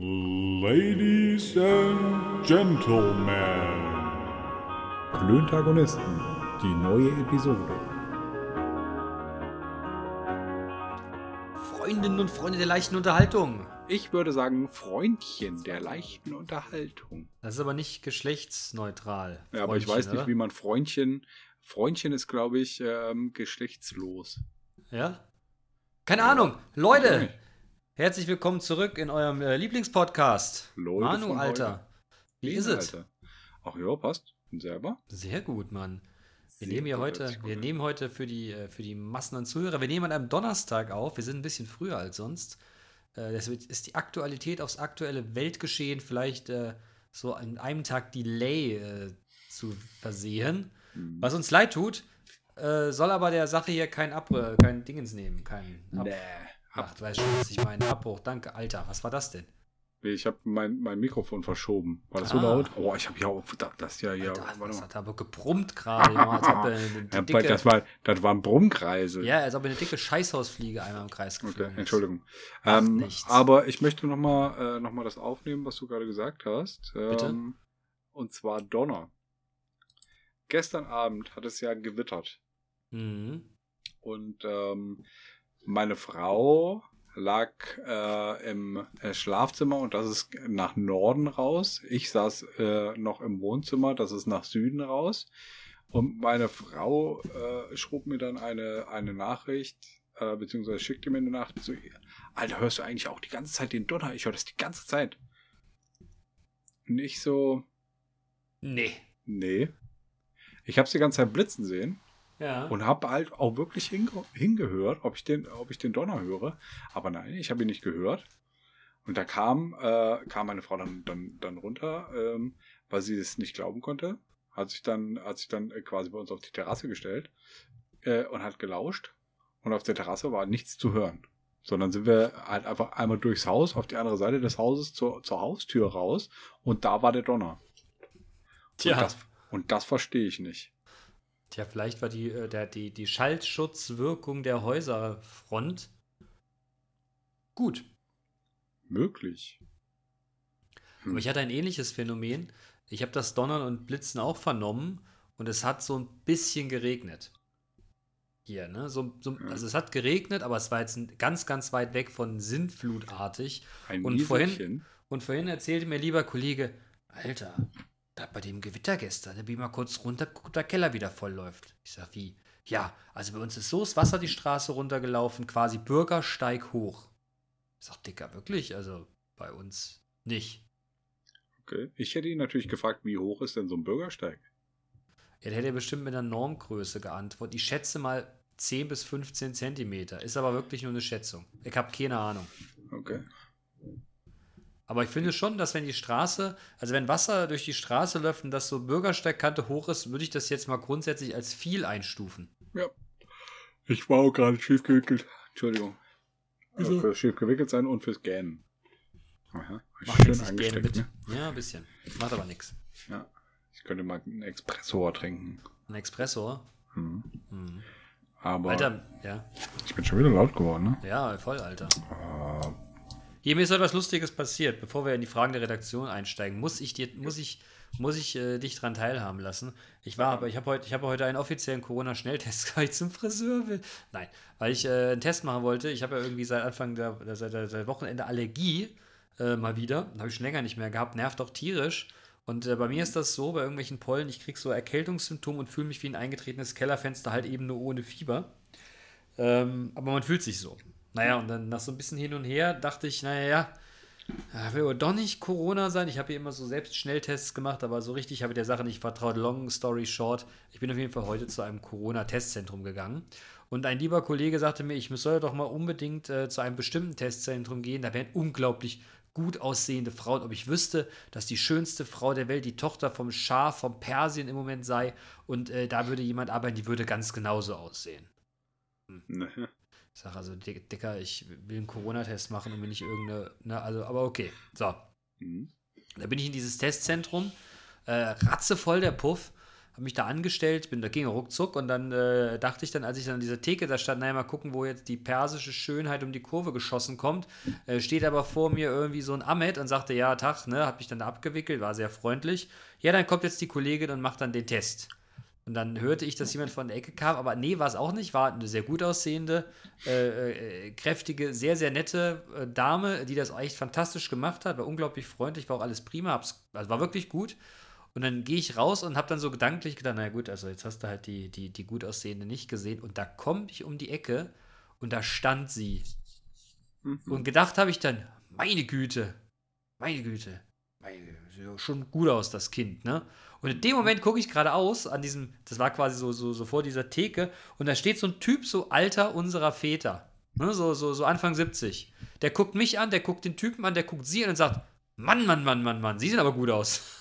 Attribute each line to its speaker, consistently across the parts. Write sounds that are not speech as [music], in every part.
Speaker 1: Ladies and Gentlemen.
Speaker 2: Klöntagonisten, die neue Episode.
Speaker 3: Freundinnen und Freunde der leichten Unterhaltung.
Speaker 2: Ich würde sagen, Freundchen der leichten Unterhaltung.
Speaker 3: Das ist aber nicht geschlechtsneutral.
Speaker 2: Ja, aber ich
Speaker 3: Freundchen,
Speaker 2: weiß nicht,
Speaker 3: oder?
Speaker 2: wie man Freundchen. Freundchen ist, glaube ich, ähm, geschlechtslos.
Speaker 3: Ja? Keine Ahnung. Leute, herzlich willkommen zurück in eurem äh, Lieblingspodcast.
Speaker 2: Leute
Speaker 3: Manu, Alter. Wie ist es?
Speaker 2: Ach ja, passt. Und selber?
Speaker 3: Sehr gut, Mann. Wir
Speaker 2: Sehr
Speaker 3: nehmen hier heute,
Speaker 2: gut
Speaker 3: wir nehmen heute für die, äh, für die Massen an Zuhörer, wir nehmen an einem Donnerstag auf. Wir sind ein bisschen früher als sonst. Äh, Deswegen ist die Aktualität aufs aktuelle Weltgeschehen vielleicht äh, so an einem Tag Delay äh, zu versehen.
Speaker 2: Hm.
Speaker 3: Was uns leid tut, äh, soll aber der Sache hier kein, Ab äh, kein Dingens nehmen. Kein Ab
Speaker 2: Nee.
Speaker 3: Ach, du weißt schon, was ich meine. Abbruch, danke. Alter, was war das denn?
Speaker 2: Ich habe mein, mein Mikrofon verschoben. War das so
Speaker 3: Ah.
Speaker 2: laut? Oh, ich habe ja auch. Das, das ja, ja.
Speaker 3: Alter, das hat aber gebrummt gerade. Er [laughs]
Speaker 2: Ja,
Speaker 3: dicke,
Speaker 2: das, war, das waren Brummkreise.
Speaker 3: ja, als ob eine dicke Scheißhausfliege einmal im Kreis geflogen
Speaker 2: Okay. Entschuldigung. Ähm, aber ich möchte nochmal äh, noch mal das aufnehmen, was du gerade gesagt hast. Ähm,
Speaker 3: Bitte?
Speaker 2: Und zwar Donner. Gestern Abend hat es ja gewittert.
Speaker 3: Mhm.
Speaker 2: Und ähm, meine Frau lag äh, im äh, Schlafzimmer und das ist nach Norden raus. Ich saß äh, noch im Wohnzimmer, das ist nach Süden raus. Und meine Frau äh, schrub mir dann eine, eine Nachricht, äh, beziehungsweise schickte mir eine Nachricht zu ihr. Alter, hörst du eigentlich auch die ganze Zeit den Donner? Ich höre das die ganze Zeit. Nicht so,
Speaker 3: Nee.
Speaker 2: nee. Ich habe die ganze Zeit blitzen sehen.
Speaker 3: Ja.
Speaker 2: Und habe halt auch wirklich hinge hingehört, ob ich, den, ob ich den Donner höre. Aber nein, ich habe ihn nicht gehört. Und da kam, äh, kam meine Frau dann, dann, dann runter, ähm, weil sie es nicht glauben konnte. Hat sich dann, hat sich dann äh, quasi bei uns auf die Terrasse gestellt äh, und hat gelauscht. Und auf der Terrasse war nichts zu hören. Sondern sind wir halt einfach einmal durchs Haus, auf die andere Seite des Hauses zur, zur Haustür raus. Und da war der Donner.
Speaker 3: Tja.
Speaker 2: Und das, und das verstehe ich nicht.
Speaker 3: Tja, vielleicht war die, äh, der, die, die Schallschutzwirkung der Häuserfront gut.
Speaker 2: Möglich. Hm.
Speaker 3: Aber ich hatte ein ähnliches Phänomen. Ich habe das Donnern und Blitzen auch vernommen und es hat so ein bisschen geregnet. Hier, ne? So, so,
Speaker 2: Ja.
Speaker 3: also es hat geregnet, aber es war jetzt ganz, ganz weit weg von Sintflutartig.
Speaker 2: Ein
Speaker 3: Und vorhin-. Und vorhin erzählte mir lieber Kollege, Alter, da bei dem Gewitter gestern, da bin ich mal kurz runter, guck, ob der Keller wieder voll läuft. Ich sag, wie? Ja, also bei uns ist so das Wasser die Straße runtergelaufen, quasi Bürgersteig hoch. Ich sag, Dicker, wirklich? Also bei uns nicht.
Speaker 2: Okay. Ich hätte ihn natürlich gefragt, wie hoch ist denn so ein Bürgersteig?
Speaker 3: Ja, der hätte bestimmt mit einer Normgröße geantwortet. Ich schätze mal 10 bis 15 Zentimeter. Ist aber wirklich nur eine Schätzung. Ich habe keine Ahnung.
Speaker 2: Okay.
Speaker 3: Aber ich finde schon, dass wenn die Straße, also wenn Wasser durch die Straße läuft und das so Bürgersteigkante hoch ist, würde ich das jetzt mal grundsätzlich als viel einstufen.
Speaker 2: Ja. Ich war auch gerade schief gewickelt. Entschuldigung. Also fürs schief gewickelt sein und fürs Gähnen. Aha.
Speaker 3: Macht
Speaker 2: Schön angesteckt, ne?
Speaker 3: Ja, ein bisschen. Macht aber nichts.
Speaker 2: Ja. Ich könnte mal einen Espresso trinken.
Speaker 3: Ein Espresso.
Speaker 2: Hm.
Speaker 3: Hm.
Speaker 2: Aber
Speaker 3: Alter, ja.
Speaker 2: ich bin schon wieder laut geworden, ne?
Speaker 3: Ja, voll, Alter.
Speaker 2: Ah,
Speaker 3: Hier, mir ist etwas Lustiges passiert. Bevor wir in die Fragen der Redaktion einsteigen, muss ich dir, muss ich, muss ich äh, dich dran teilhaben lassen. Ich war, aber ich habe heute, ich habe heute einen offiziellen Corona-Schnelltest, [laughs] weil ich zum Friseur will. Nein, weil ich äh, einen Test machen wollte. Ich habe ja irgendwie seit Anfang der, seit, seit Wochenende Allergie äh, mal wieder. Habe ich schon länger nicht mehr gehabt. Nervt auch tierisch. Und äh, bei mir ist das so, bei irgendwelchen Pollen, ich kriege so Erkältungssymptome und fühle mich wie ein eingetretenes Kellerfenster, halt eben nur ohne Fieber. Ähm, aber man fühlt sich so. Naja, und dann nach so ein bisschen hin und her dachte ich, naja, ja, ja, will aber doch nicht Corona sein. Ich habe hier immer so selbst Schnelltests gemacht, aber so richtig habe ich der Sache nicht vertraut. Long story short, ich bin auf jeden Fall heute zu einem Corona-Testzentrum gegangen. Und ein lieber Kollege sagte mir, ich soll doch mal unbedingt äh, zu einem bestimmten Testzentrum gehen. Da wären unglaublich gut aussehende Frauen. Ob ich wüsste, dass die schönste Frau der Welt die Tochter vom Schah von Persien im Moment sei. Und äh, da würde jemand arbeiten, die würde ganz genauso aussehen. [laughs]
Speaker 2: ne.
Speaker 3: Ich sage also, Dick- Dicker, ich will einen Corona-Test machen und mir nicht irgendeine, ne, also, aber okay. So,
Speaker 2: Hm.
Speaker 3: da bin ich in dieses Testzentrum, äh, ratzevoll der Puff, habe mich da angestellt, bin da ging ruckzuck und dann äh, dachte ich dann, als ich dann an dieser Theke da stand, naja, mal gucken, wo jetzt die persische Schönheit um die Kurve geschossen kommt, äh, steht aber vor mir irgendwie so ein Ahmed und sagte, ja, Tag, ne, hat mich dann da abgewickelt, war sehr freundlich. Ja, dann kommt jetzt die Kollegin und macht dann den Test. Und dann hörte ich, dass jemand von der Ecke kam, aber nee, war es auch nicht. War eine sehr gut aussehende, äh, äh, kräftige, sehr, sehr nette äh, Dame, die das echt fantastisch gemacht hat. War unglaublich freundlich, war auch alles prima. Hab's, also war wirklich gut. Und dann gehe ich raus und habe dann so gedanklich gedacht, na gut, also jetzt hast du halt die, die, die gut aussehende nicht gesehen. Und da komme ich um die Ecke und da stand sie.
Speaker 2: Mhm.
Speaker 3: Und gedacht habe ich dann, meine Güte, meine Güte, meine, sieht doch schon gut aus, das Kind, ne? Und in dem Moment gucke ich geradeaus an diesem, das war quasi so, so, so vor dieser Theke, und da steht so ein Typ, so alter unserer Väter, ne? so, so, so Anfang 70. Der guckt mich an, der guckt den Typen an, der guckt sie an und sagt, Mann, Mann, Mann, Mann, Mann, sie sehen aber gut aus. [laughs]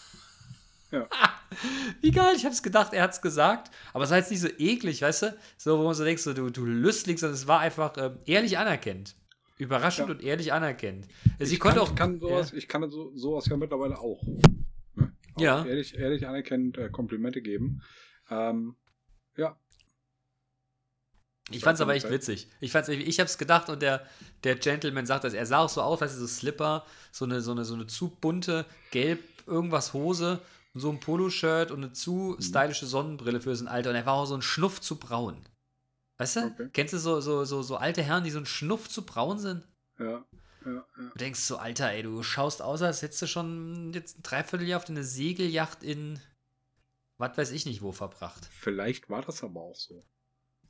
Speaker 2: Ja. [laughs]
Speaker 3: Wie geil, ich hab's gedacht, er hat's gesagt, aber es war jetzt nicht so eklig, weißt du? So, wo man so denkt, so, du, du Lüstling, sondern es war einfach ähm, ehrlich anerkennt. Überraschend
Speaker 2: Ja.
Speaker 3: und ehrlich anerkennt. Sie
Speaker 2: ich
Speaker 3: konnte
Speaker 2: kann,
Speaker 3: auch.
Speaker 2: kann sowas, ich kann so, sowas ja mittlerweile auch.
Speaker 3: Ja.
Speaker 2: Ehrlich, ehrlich anerkennend äh, Komplimente geben. Ähm, ja,
Speaker 3: Ich fand's aber echt witzig. Ich fand's, ich hab's gedacht und der, der Gentleman sagt das. Er sah auch so aus, weißt du, so Slipper, so eine, so eine, so eine zu bunte, gelb, irgendwas Hose und so ein Poloshirt und eine zu
Speaker 2: Mhm.
Speaker 3: stylische Sonnenbrille für sein Alter. Und er war auch so ein Schnuff zu braun. Weißt du?
Speaker 2: Okay.
Speaker 3: Kennst du so, so, so, so alte Herren, die so ein Schnuff zu braun sind?
Speaker 2: ja, ja, ja.
Speaker 3: Du denkst so, Alter, ey, du schaust aus, als hättest du schon jetzt ein Dreivierteljahr auf deine Segelyacht in was weiß ich nicht wo verbracht.
Speaker 2: Vielleicht war das aber auch so.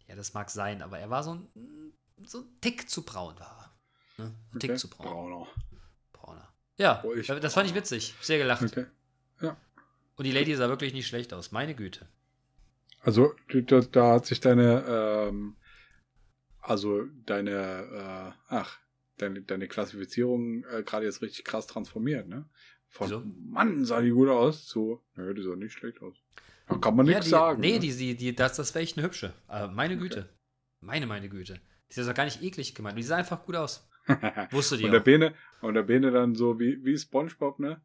Speaker 3: Ja, das mag sein, aber er war so ein, so ein Tick zu braun war er. Ne? Ein Tick
Speaker 2: Okay.
Speaker 3: zu braun.
Speaker 2: Brauner.
Speaker 3: Brauner. Ja,
Speaker 2: Oh,
Speaker 3: das fand ich witzig. Sehr gelacht.
Speaker 2: Okay.
Speaker 3: Und die Lady sah wirklich nicht schlecht aus. Meine Güte.
Speaker 2: Also da, da hat sich deine, ähm, also deine, äh, ach, deine, deine Klassifizierung äh, gerade jetzt richtig krass transformiert, ne? Von
Speaker 3: Wieso?
Speaker 2: Mann, sah die gut aus, zu, nö, die sah nicht schlecht aus. Da kann man
Speaker 3: Ja,
Speaker 2: nichts sagen.
Speaker 3: Nee,
Speaker 2: ne?
Speaker 3: die, die, die, das, das wäre echt eine hübsche. Aber meine
Speaker 2: Okay.
Speaker 3: Güte. Meine, meine Güte. Die ist doch gar nicht eklig gemeint. Die sah einfach gut aus. [laughs] Wusste die
Speaker 2: und der
Speaker 3: auch.
Speaker 2: Bene, und der Bene dann so wie, wie Spongebob, ne?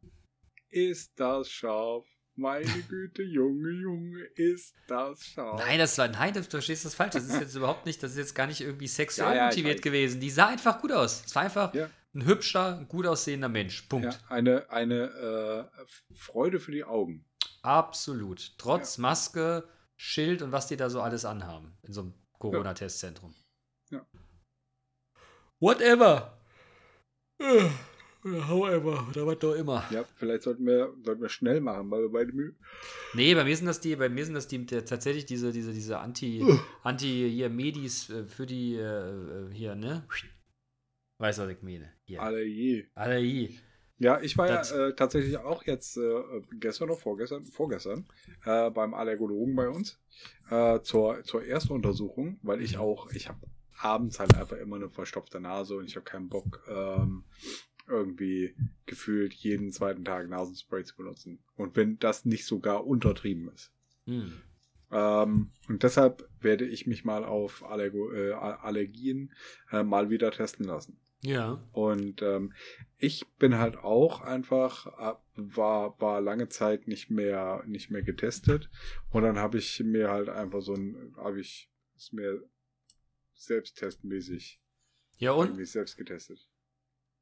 Speaker 2: Ist das scharf? Meine Güte, Junge, Junge, ist das scharf?
Speaker 3: Nein, das war, nein, du verstehst das falsch. Das ist jetzt [laughs] überhaupt nicht, das ist jetzt gar nicht irgendwie sexuell
Speaker 2: Ja,
Speaker 3: motiviert gewesen. Die sah einfach gut aus. Es war einfach
Speaker 2: Ja.
Speaker 3: ein hübscher, gut aussehender Mensch. Punkt.
Speaker 2: Eine, eine äh, Freude für die Augen.
Speaker 3: Absolut. Trotz Maske, Schild und was die da so alles anhaben in so einem Corona-Testzentrum.
Speaker 2: Ja.
Speaker 3: Whatever. Oder however, oder was doch immer.
Speaker 2: Ja, vielleicht sollten wir, sollten wir schnell machen, weil wir beide müde.
Speaker 3: Nee, bei mir sind das die, bei mir sind das die der, tatsächlich diese, diese, diese Anti, Anti hier Medis äh, für die äh, äh, hier, ne? Weiß was ich meine. Hier.
Speaker 2: Alle je.
Speaker 3: Allergie.
Speaker 2: Ja, ich war
Speaker 3: Das-
Speaker 2: ja äh, tatsächlich auch jetzt äh, gestern oder vorgestern, vorgestern äh, beim Allergologen bei uns äh, zur, zur Erstuntersuchung, weil ich auch, ich habe abends halt einfach immer eine verstopfte Nase und ich habe keinen Bock, ähm, irgendwie gefühlt jeden zweiten Tag Nasenspray zu benutzen. Und wenn das nicht sogar untertrieben ist.
Speaker 3: Hm.
Speaker 2: Ähm, und deshalb werde ich mich mal auf Allergo äh, Allergien äh, mal wieder testen lassen.
Speaker 3: Ja.
Speaker 2: Und ähm, ich bin halt auch einfach, äh, war, war lange Zeit nicht mehr, nicht mehr getestet. Und dann habe ich mir halt einfach so ein, habe ich es mir selbsttestmäßig
Speaker 3: Ja und?
Speaker 2: irgendwie selbst getestet.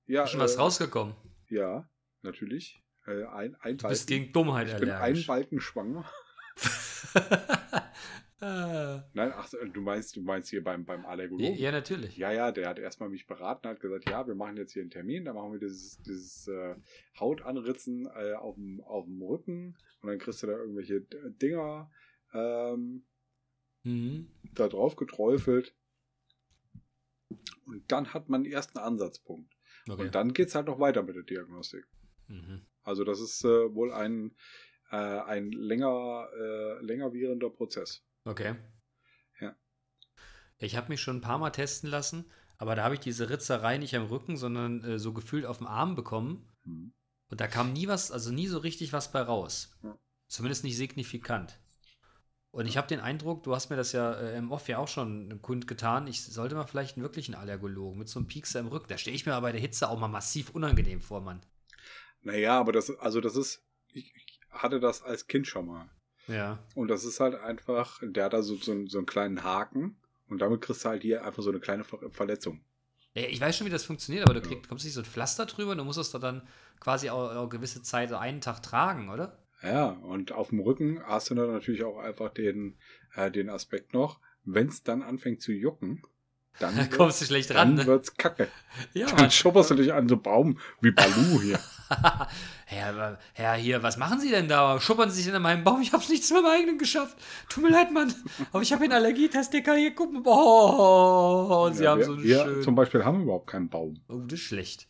Speaker 2: Ja,
Speaker 3: Ist schon was
Speaker 2: äh,
Speaker 3: rausgekommen.
Speaker 2: Ja, natürlich. Äh, ein, ein
Speaker 3: Du bist
Speaker 2: Balken.
Speaker 3: gegen Dummheit
Speaker 2: ich bin ein
Speaker 3: allergisch.
Speaker 2: Balken schwanger. [laughs] [laughs] Nein, ach, du meinst, du meinst hier beim, beim Allergologen.
Speaker 3: ja, natürlich.
Speaker 2: Ja, ja, der hat erstmal mich beraten, hat gesagt, ja, wir machen jetzt hier einen Termin, da machen wir dieses, dieses äh, Hautanritzen äh, auf, dem, auf dem Rücken und dann kriegst du da irgendwelche Dinger ähm,
Speaker 3: Mhm.
Speaker 2: da drauf geträufelt. Und dann hat man einen ersten Ansatzpunkt.
Speaker 3: Okay.
Speaker 2: Und dann geht's halt noch weiter mit der Diagnostik.
Speaker 3: Mhm.
Speaker 2: Also das ist äh, wohl ein, äh, ein länger, äh, länger währender Prozess.
Speaker 3: Okay.
Speaker 2: Ja.
Speaker 3: Ich habe mich schon ein paar Mal testen lassen, aber da habe ich diese Ritzerei nicht am Rücken, sondern äh, so gefühlt auf dem Arm bekommen.
Speaker 2: Hm.
Speaker 3: Und da kam nie was, also nie so richtig was bei raus.
Speaker 2: Ja.
Speaker 3: Zumindest nicht signifikant. Und ich habe den Eindruck, du hast mir das ja äh, im Off ja auch schon kundgetan, ich sollte mal vielleicht einen wirklichen Allergologen mit so einem Piekser im Rücken. Da stehe ich mir aber bei der Hitze auch mal massiv unangenehm vor, Mann.
Speaker 2: Naja, aber das, also das ist, ich, ich hatte das als Kind schon mal.
Speaker 3: Ja.
Speaker 2: Und das ist halt einfach, der hat da so, so, einen- so einen kleinen Haken und damit kriegst du halt hier einfach so eine kleine Ver Verletzung.
Speaker 3: Ja, Ich weiß schon, wie das funktioniert, aber du kriegst, kommst nicht so ein Pflaster drüber und du musst das da dann quasi auch, auch gewisse Zeit, einen Tag tragen, oder?
Speaker 2: Ja, und auf dem Rücken hast du dann natürlich auch einfach den, äh, den Aspekt noch, wenn es dann anfängt zu jucken, dann, [laughs]
Speaker 3: Da kommst du schlecht ran.
Speaker 2: dann
Speaker 3: Ne?
Speaker 2: wird's kacke. [laughs]
Speaker 3: Ja,
Speaker 2: Dann
Speaker 3: Mann.
Speaker 2: schubberst du dich an so einen Baum wie Balu [laughs] hier.
Speaker 3: Herr, Herr, hier, was machen Sie denn da? Schuppern Sie sich denn an meinem Baum? Ich hab's nicht zu meinem eigenen geschafft. Tut mir leid, Mann. Aber ich habe einen Allergietest, Dicker. Hier, guck mal. Oh, und Sie
Speaker 2: ja,
Speaker 3: haben
Speaker 2: wir,
Speaker 3: so einen
Speaker 2: wir
Speaker 3: schönen...
Speaker 2: zum Beispiel haben überhaupt keinen Baum.
Speaker 3: Oh, das ist schlecht.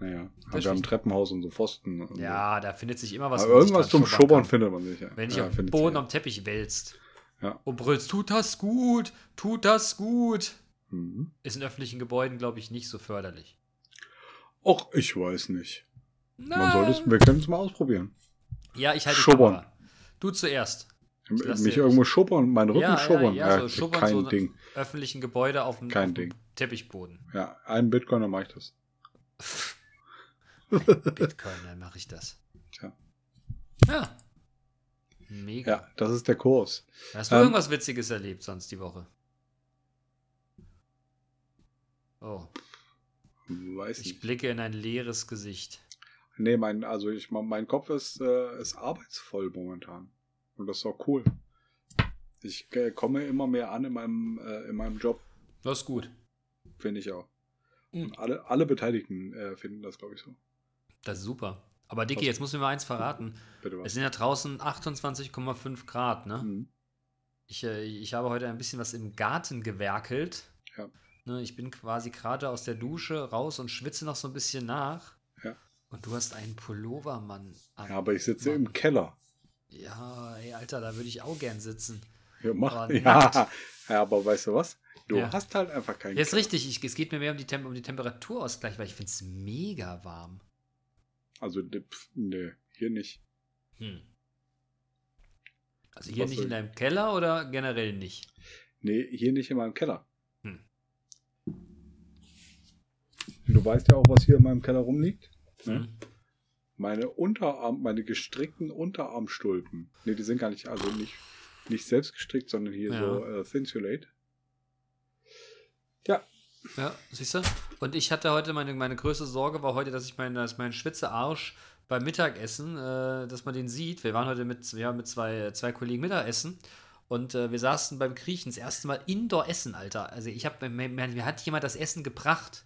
Speaker 2: Naja,
Speaker 3: ist
Speaker 2: wir haben. Treppenhaus und so Pfosten. Und
Speaker 3: Ja, da findet sich immer was.
Speaker 2: so. Aber
Speaker 3: man sich
Speaker 2: irgendwas zum Schubbern
Speaker 3: kann.
Speaker 2: findet man sicher.
Speaker 3: Wenn dich
Speaker 2: ja,
Speaker 3: am
Speaker 2: findet
Speaker 3: Boden
Speaker 2: sich.
Speaker 3: am Teppich wälzt
Speaker 2: Ja.
Speaker 3: und brüllst, tut das gut, tut das gut,
Speaker 2: Mhm.
Speaker 3: ist in öffentlichen Gebäuden, glaube ich, nicht so förderlich.
Speaker 2: Och, ich weiß nicht. Man
Speaker 3: Na,
Speaker 2: sollte es, wir können es mal ausprobieren.
Speaker 3: Ja, ich halte die
Speaker 2: Schubbern.
Speaker 3: Kamera. Du zuerst. lass
Speaker 2: Mich irgendwo schubbern, meinen Rücken
Speaker 3: Ja, ja,
Speaker 2: schubbern.
Speaker 3: ja, so schubbern,
Speaker 2: kein
Speaker 3: so-
Speaker 2: Ding.
Speaker 3: Öffentlichen Gebäude auf dem,
Speaker 2: Kein
Speaker 3: auf dem
Speaker 2: Ding.
Speaker 3: Teppichboden.
Speaker 2: Ja, einen Bitcoin, dann mache ich das. [laughs]
Speaker 3: Bitcoin, dann mache ich das.
Speaker 2: Tja.
Speaker 3: Ja. Mega.
Speaker 2: Ja, das ist der Kurs.
Speaker 3: Hast du
Speaker 2: Ähm,
Speaker 3: irgendwas Witziges erlebt sonst die Woche? Oh,
Speaker 2: Weiß
Speaker 3: ich
Speaker 2: nicht.
Speaker 3: blicke in ein leeres Gesicht.
Speaker 2: Nee, mein, also ich, mein Kopf ist, äh, ist arbeitsvoll momentan. Und das ist auch cool. Ich äh, komme immer mehr an in meinem, äh, in meinem Job,
Speaker 3: Das ist gut.
Speaker 2: finde ich auch.
Speaker 3: Mhm.
Speaker 2: Und alle, alle Beteiligten äh, finden das, glaube ich, so.
Speaker 3: Das ist super. Aber Dicky, jetzt muss mir mal eins verraten. Es sind ja draußen 28,5 Grad, ne?
Speaker 2: Mhm.
Speaker 3: Ich, äh, ich habe heute ein bisschen was im Garten gewerkelt.
Speaker 2: Ja.
Speaker 3: Ne, ich bin quasi gerade aus der Dusche raus und schwitze noch so ein bisschen nach.
Speaker 2: Ja.
Speaker 3: Und du hast einen Pullover, Mann. an.
Speaker 2: Ja, aber ich sitze
Speaker 3: Mann.
Speaker 2: im Keller.
Speaker 3: Ja, ey, Alter, da würde ich auch gern sitzen.
Speaker 2: Ja, mach.
Speaker 3: Aber [laughs]
Speaker 2: ja. ja, aber weißt du was? Du
Speaker 3: Ja.
Speaker 2: hast halt einfach keinen
Speaker 3: Ja, ist
Speaker 2: Keller.
Speaker 3: richtig. Ich, es geht mir mehr um die, Tem um die Temperaturausgleich, weil ich finde es mega warm.
Speaker 2: Also, ne, pf, nee, hier nicht.
Speaker 3: Hm. Also hier
Speaker 2: Was
Speaker 3: nicht in deinem Keller oder generell nicht?
Speaker 2: Nee, hier nicht in meinem Keller.
Speaker 3: Hm.
Speaker 2: Du weißt ja auch, was hier in meinem Keller rumliegt. Ne?
Speaker 3: Hm.
Speaker 2: Meine Unterarm, meine gestrickten Unterarmstulpen. Ne, die sind gar nicht, also nicht, nicht selbst gestrickt, sondern hier
Speaker 3: Ja.
Speaker 2: so äh, Thinsulate. Ja,
Speaker 3: siehst du? Und ich hatte heute, meine, meine größte Sorge war heute, dass ich meinen, dass mein Schwitzearsch beim Mittagessen, äh, dass man den sieht. Wir waren heute mit, wir mit zwei, zwei Kollegen Mittagessen und äh, wir saßen beim Kriechen das erste Mal Indoor essen, Alter. Also ich habe, mir, mir hat jemand das Essen gebracht.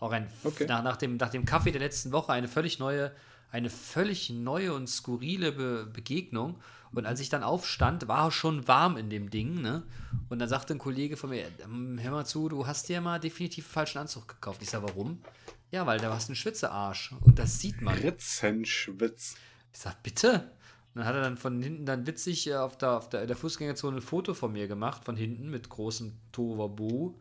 Speaker 3: Auch ein,
Speaker 2: Okay.
Speaker 3: nach, nach, dem, nach dem Kaffee der letzten Woche eine völlig neue, eine völlig neue und skurrile Be Begegnung. Und als ich dann aufstand, war es schon warm in dem Ding, ne? Und dann sagte ein Kollege von mir, ähm, hör mal zu, du hast dir mal definitiv einen falschen Anzug gekauft. Ich sag, warum? Ja, weil da hast einen Schwitzearsch. Und das sieht man.
Speaker 2: Ritzenschwitz.
Speaker 3: Ich sag, bitte? Und dann hat er dann von hinten dann witzig äh, auf der, auf der, der Fußgängerzone ein Foto von mir gemacht, von hinten mit großem Tovabu.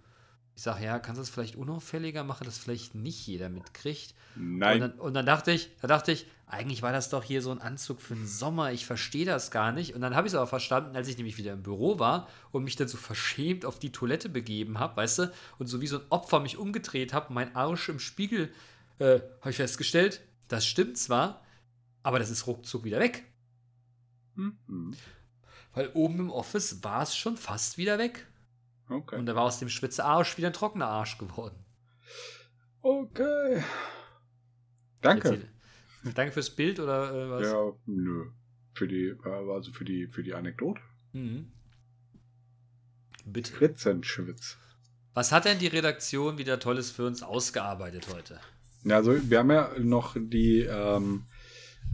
Speaker 3: Ich sag, ja, kannst du das vielleicht unauffälliger machen, dass vielleicht nicht jeder mitkriegt?
Speaker 2: Nein.
Speaker 3: Und dann, und dann dachte ich, da dachte ich, eigentlich war das doch hier so ein Anzug für den Sommer, ich verstehe das gar nicht. Und dann habe ich es aber verstanden, als ich nämlich wieder im Büro war und mich dann so verschämt auf die Toilette begeben habe, weißt du, und so wie so ein Opfer mich umgedreht habe, mein Arsch im Spiegel, äh, habe ich festgestellt, das stimmt zwar, aber das ist ruckzuck wieder weg.
Speaker 2: Mhm.
Speaker 3: Weil oben im Office war es schon fast wieder weg.
Speaker 2: Okay.
Speaker 3: Und da war aus dem schwitze Arsch wieder ein trockener Arsch geworden.
Speaker 2: okay. Danke.
Speaker 3: Erzähl- Danke fürs Bild oder äh, was?
Speaker 2: Ja, nö. Für die, äh, also für die, für die Anekdote.
Speaker 3: Mhm. Bitte.
Speaker 2: Ritzenschwitz.
Speaker 3: Was hat denn die Redaktion wieder Tolles für uns ausgearbeitet heute?
Speaker 2: Ja, also wir haben ja noch die, ähm,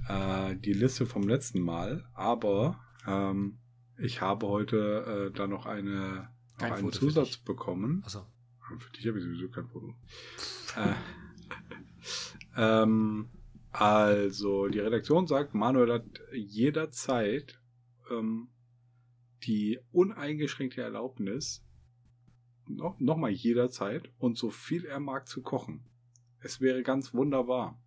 Speaker 2: äh, die Liste vom letzten Mal, aber ähm, ich habe heute äh, da noch eine noch einen
Speaker 3: Foto
Speaker 2: Zusatz bekommen.
Speaker 3: Achso.
Speaker 2: Für dich habe ich sowieso kein Foto. äh, [laughs] ähm, also, die Redaktion sagt, Manuel hat jederzeit ähm, die uneingeschränkte Erlaubnis, noch, noch mal jederzeit und so viel er mag zu kochen. Es wäre ganz wunderbar.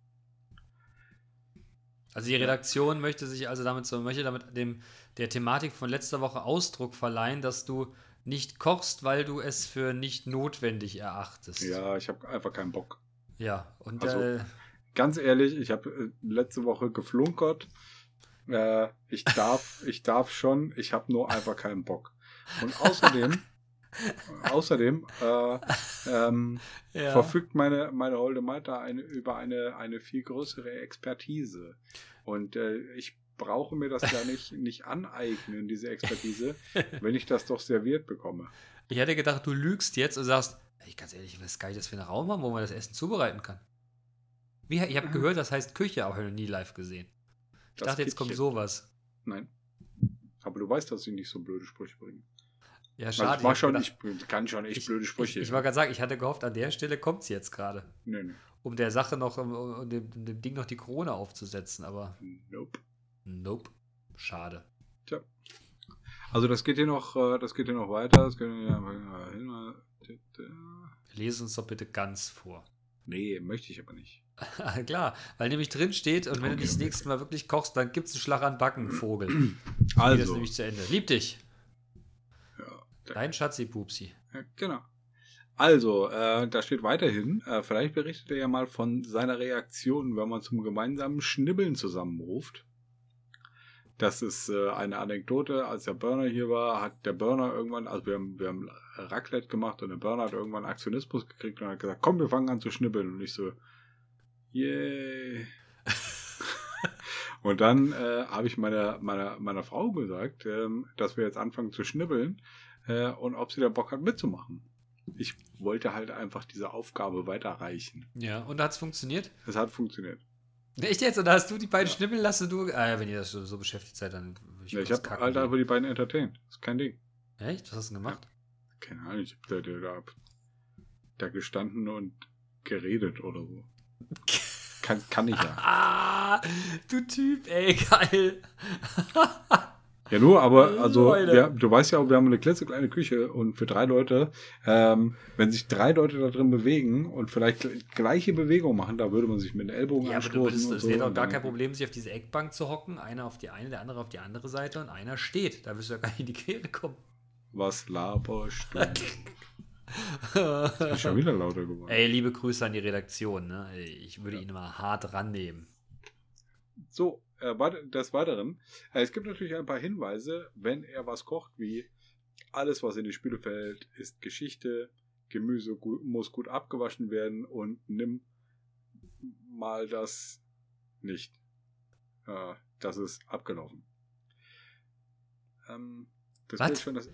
Speaker 3: Also die Redaktion möchte sich also damit so, möchte damit dem, der Thematik von letzter Woche Ausdruck verleihen, dass du nicht kochst, weil du es für nicht notwendig erachtest.
Speaker 2: Ja, ich habe einfach keinen Bock.
Speaker 3: Ja, und
Speaker 2: Also-
Speaker 3: äh,
Speaker 2: Ganz ehrlich, ich habe äh, letzte Woche geflunkert. Äh, ich darf, [laughs] ich darf schon, ich habe nur einfach keinen Bock. Und außerdem, [laughs] außerdem äh, ähm,
Speaker 3: Ja.
Speaker 2: verfügt meine, meine Holde Malta eine, über eine, eine viel größere Expertise. Und äh, ich brauche mir das ja nicht, [laughs] nicht aneignen, diese Expertise, wenn ich das doch serviert bekomme.
Speaker 3: Ich hätte gedacht, du lügst jetzt und sagst, ey, ganz ehrlich, ich weiß gar nicht, dass wir einen Raum haben, wo man das Essen zubereiten kann. Wie, ich habe gehört, das heißt Küche, aber ich habe noch nie live gesehen. Ich
Speaker 2: Das
Speaker 3: dachte, jetzt kommt sowas.
Speaker 2: Nein. Aber du weißt, dass ich nicht so blöde Sprüche bringe.
Speaker 3: Ja,
Speaker 2: Also
Speaker 3: schade.
Speaker 2: ich, mach
Speaker 3: hab
Speaker 2: schon,
Speaker 3: gedacht-
Speaker 2: ich kann schon echt
Speaker 3: ich,
Speaker 2: blöde Sprüche.
Speaker 3: Ich, ich wollte gerade sagen, ich hatte gehofft, an der Stelle kommt es jetzt gerade.
Speaker 2: nee, nee.
Speaker 3: Um der Sache noch, um, um dem, um dem Ding noch die Krone aufzusetzen, aber
Speaker 2: Nope.
Speaker 3: nope. Schade.
Speaker 2: Tja. Also das geht hier noch, äh, das geht hier noch weiter. Das können wir ja hin.
Speaker 3: Lese uns doch bitte ganz vor.
Speaker 2: Nee, möchte ich aber nicht. [laughs]
Speaker 3: Klar, weil nämlich drin steht und wenn
Speaker 2: Okay,
Speaker 3: du dich das
Speaker 2: okay.
Speaker 3: nächste Mal wirklich kochst, dann gibt es einen Schlag an Backen, Vogel. [clears throat] Geht das
Speaker 2: Also,
Speaker 3: nämlich zu Ende. Lieb dich.
Speaker 2: ja,
Speaker 3: Dein Schatzi Pupsi.
Speaker 2: ja, genau. Also, äh, da steht weiterhin, äh, vielleicht berichtet er ja mal von seiner Reaktion, wenn man zum gemeinsamen Schnibbeln zusammenruft. Das ist äh, eine Anekdote. Als der Burner hier war, hat der Burner irgendwann, also wir haben, wir haben Raclette gemacht und der Burner hat irgendwann Aktionismus gekriegt und hat gesagt, komm, wir fangen an zu schnibbeln. Und ich so, yay. [laughs] und dann äh, habe ich meiner, meiner, meiner Frau gesagt, ähm, dass wir jetzt anfangen zu schnibbeln äh, und ob sie da Bock hat mitzumachen. Ich wollte halt einfach diese Aufgabe weiterreichen.
Speaker 3: Ja, und hat es funktioniert?
Speaker 2: Es hat funktioniert.
Speaker 3: Echt jetzt? Oder hast du die beiden
Speaker 2: Ja.
Speaker 3: schnippeln lassen? Du, ah ja, wenn ihr das so, so beschäftigt seid, dann würde ich,
Speaker 2: Ja, ich habe halt einfach die beiden entertained. ist kein Ding.
Speaker 3: Echt? Was hast du denn gemacht?
Speaker 2: Keine Ahnung, ich hab da, da, da, da gestanden und geredet oder so. [laughs] Kann, kann ich ja. [laughs]
Speaker 3: Ah, du Typ, ey, geil. [laughs]
Speaker 2: Ja, nur, aber also, wir, du weißt ja auch, wir haben eine klitzekleine Küche und für drei Leute, ähm, wenn sich drei Leute da drin bewegen und vielleicht gl- gleiche Bewegung machen, da würde man sich mit den Ellbogen
Speaker 3: Ja,
Speaker 2: anstoßen.
Speaker 3: würdest,
Speaker 2: und
Speaker 3: es
Speaker 2: so
Speaker 3: wäre doch gar kein Problem, sich auf diese Eckbank zu hocken. Einer auf die eine, der andere auf die andere Seite und einer steht. Da wirst du ja gar nicht in die Quere kommen.
Speaker 2: Was laberst du? [laughs] Ist schon wieder lauter geworden.
Speaker 3: Ey, liebe Grüße an die Redaktion. Ne? Ich würde ihn immer hart rannehmen.
Speaker 2: So, äh, des Weiteren. Äh, es gibt natürlich ein paar Hinweise, wenn er was kocht, wie alles, was in die Spüle fällt, ist Geschichte. Gemüse muss gut abgewaschen werden und nimm mal das nicht. Äh, das ist abgelaufen. Ähm, das
Speaker 3: Was?
Speaker 2: schon das.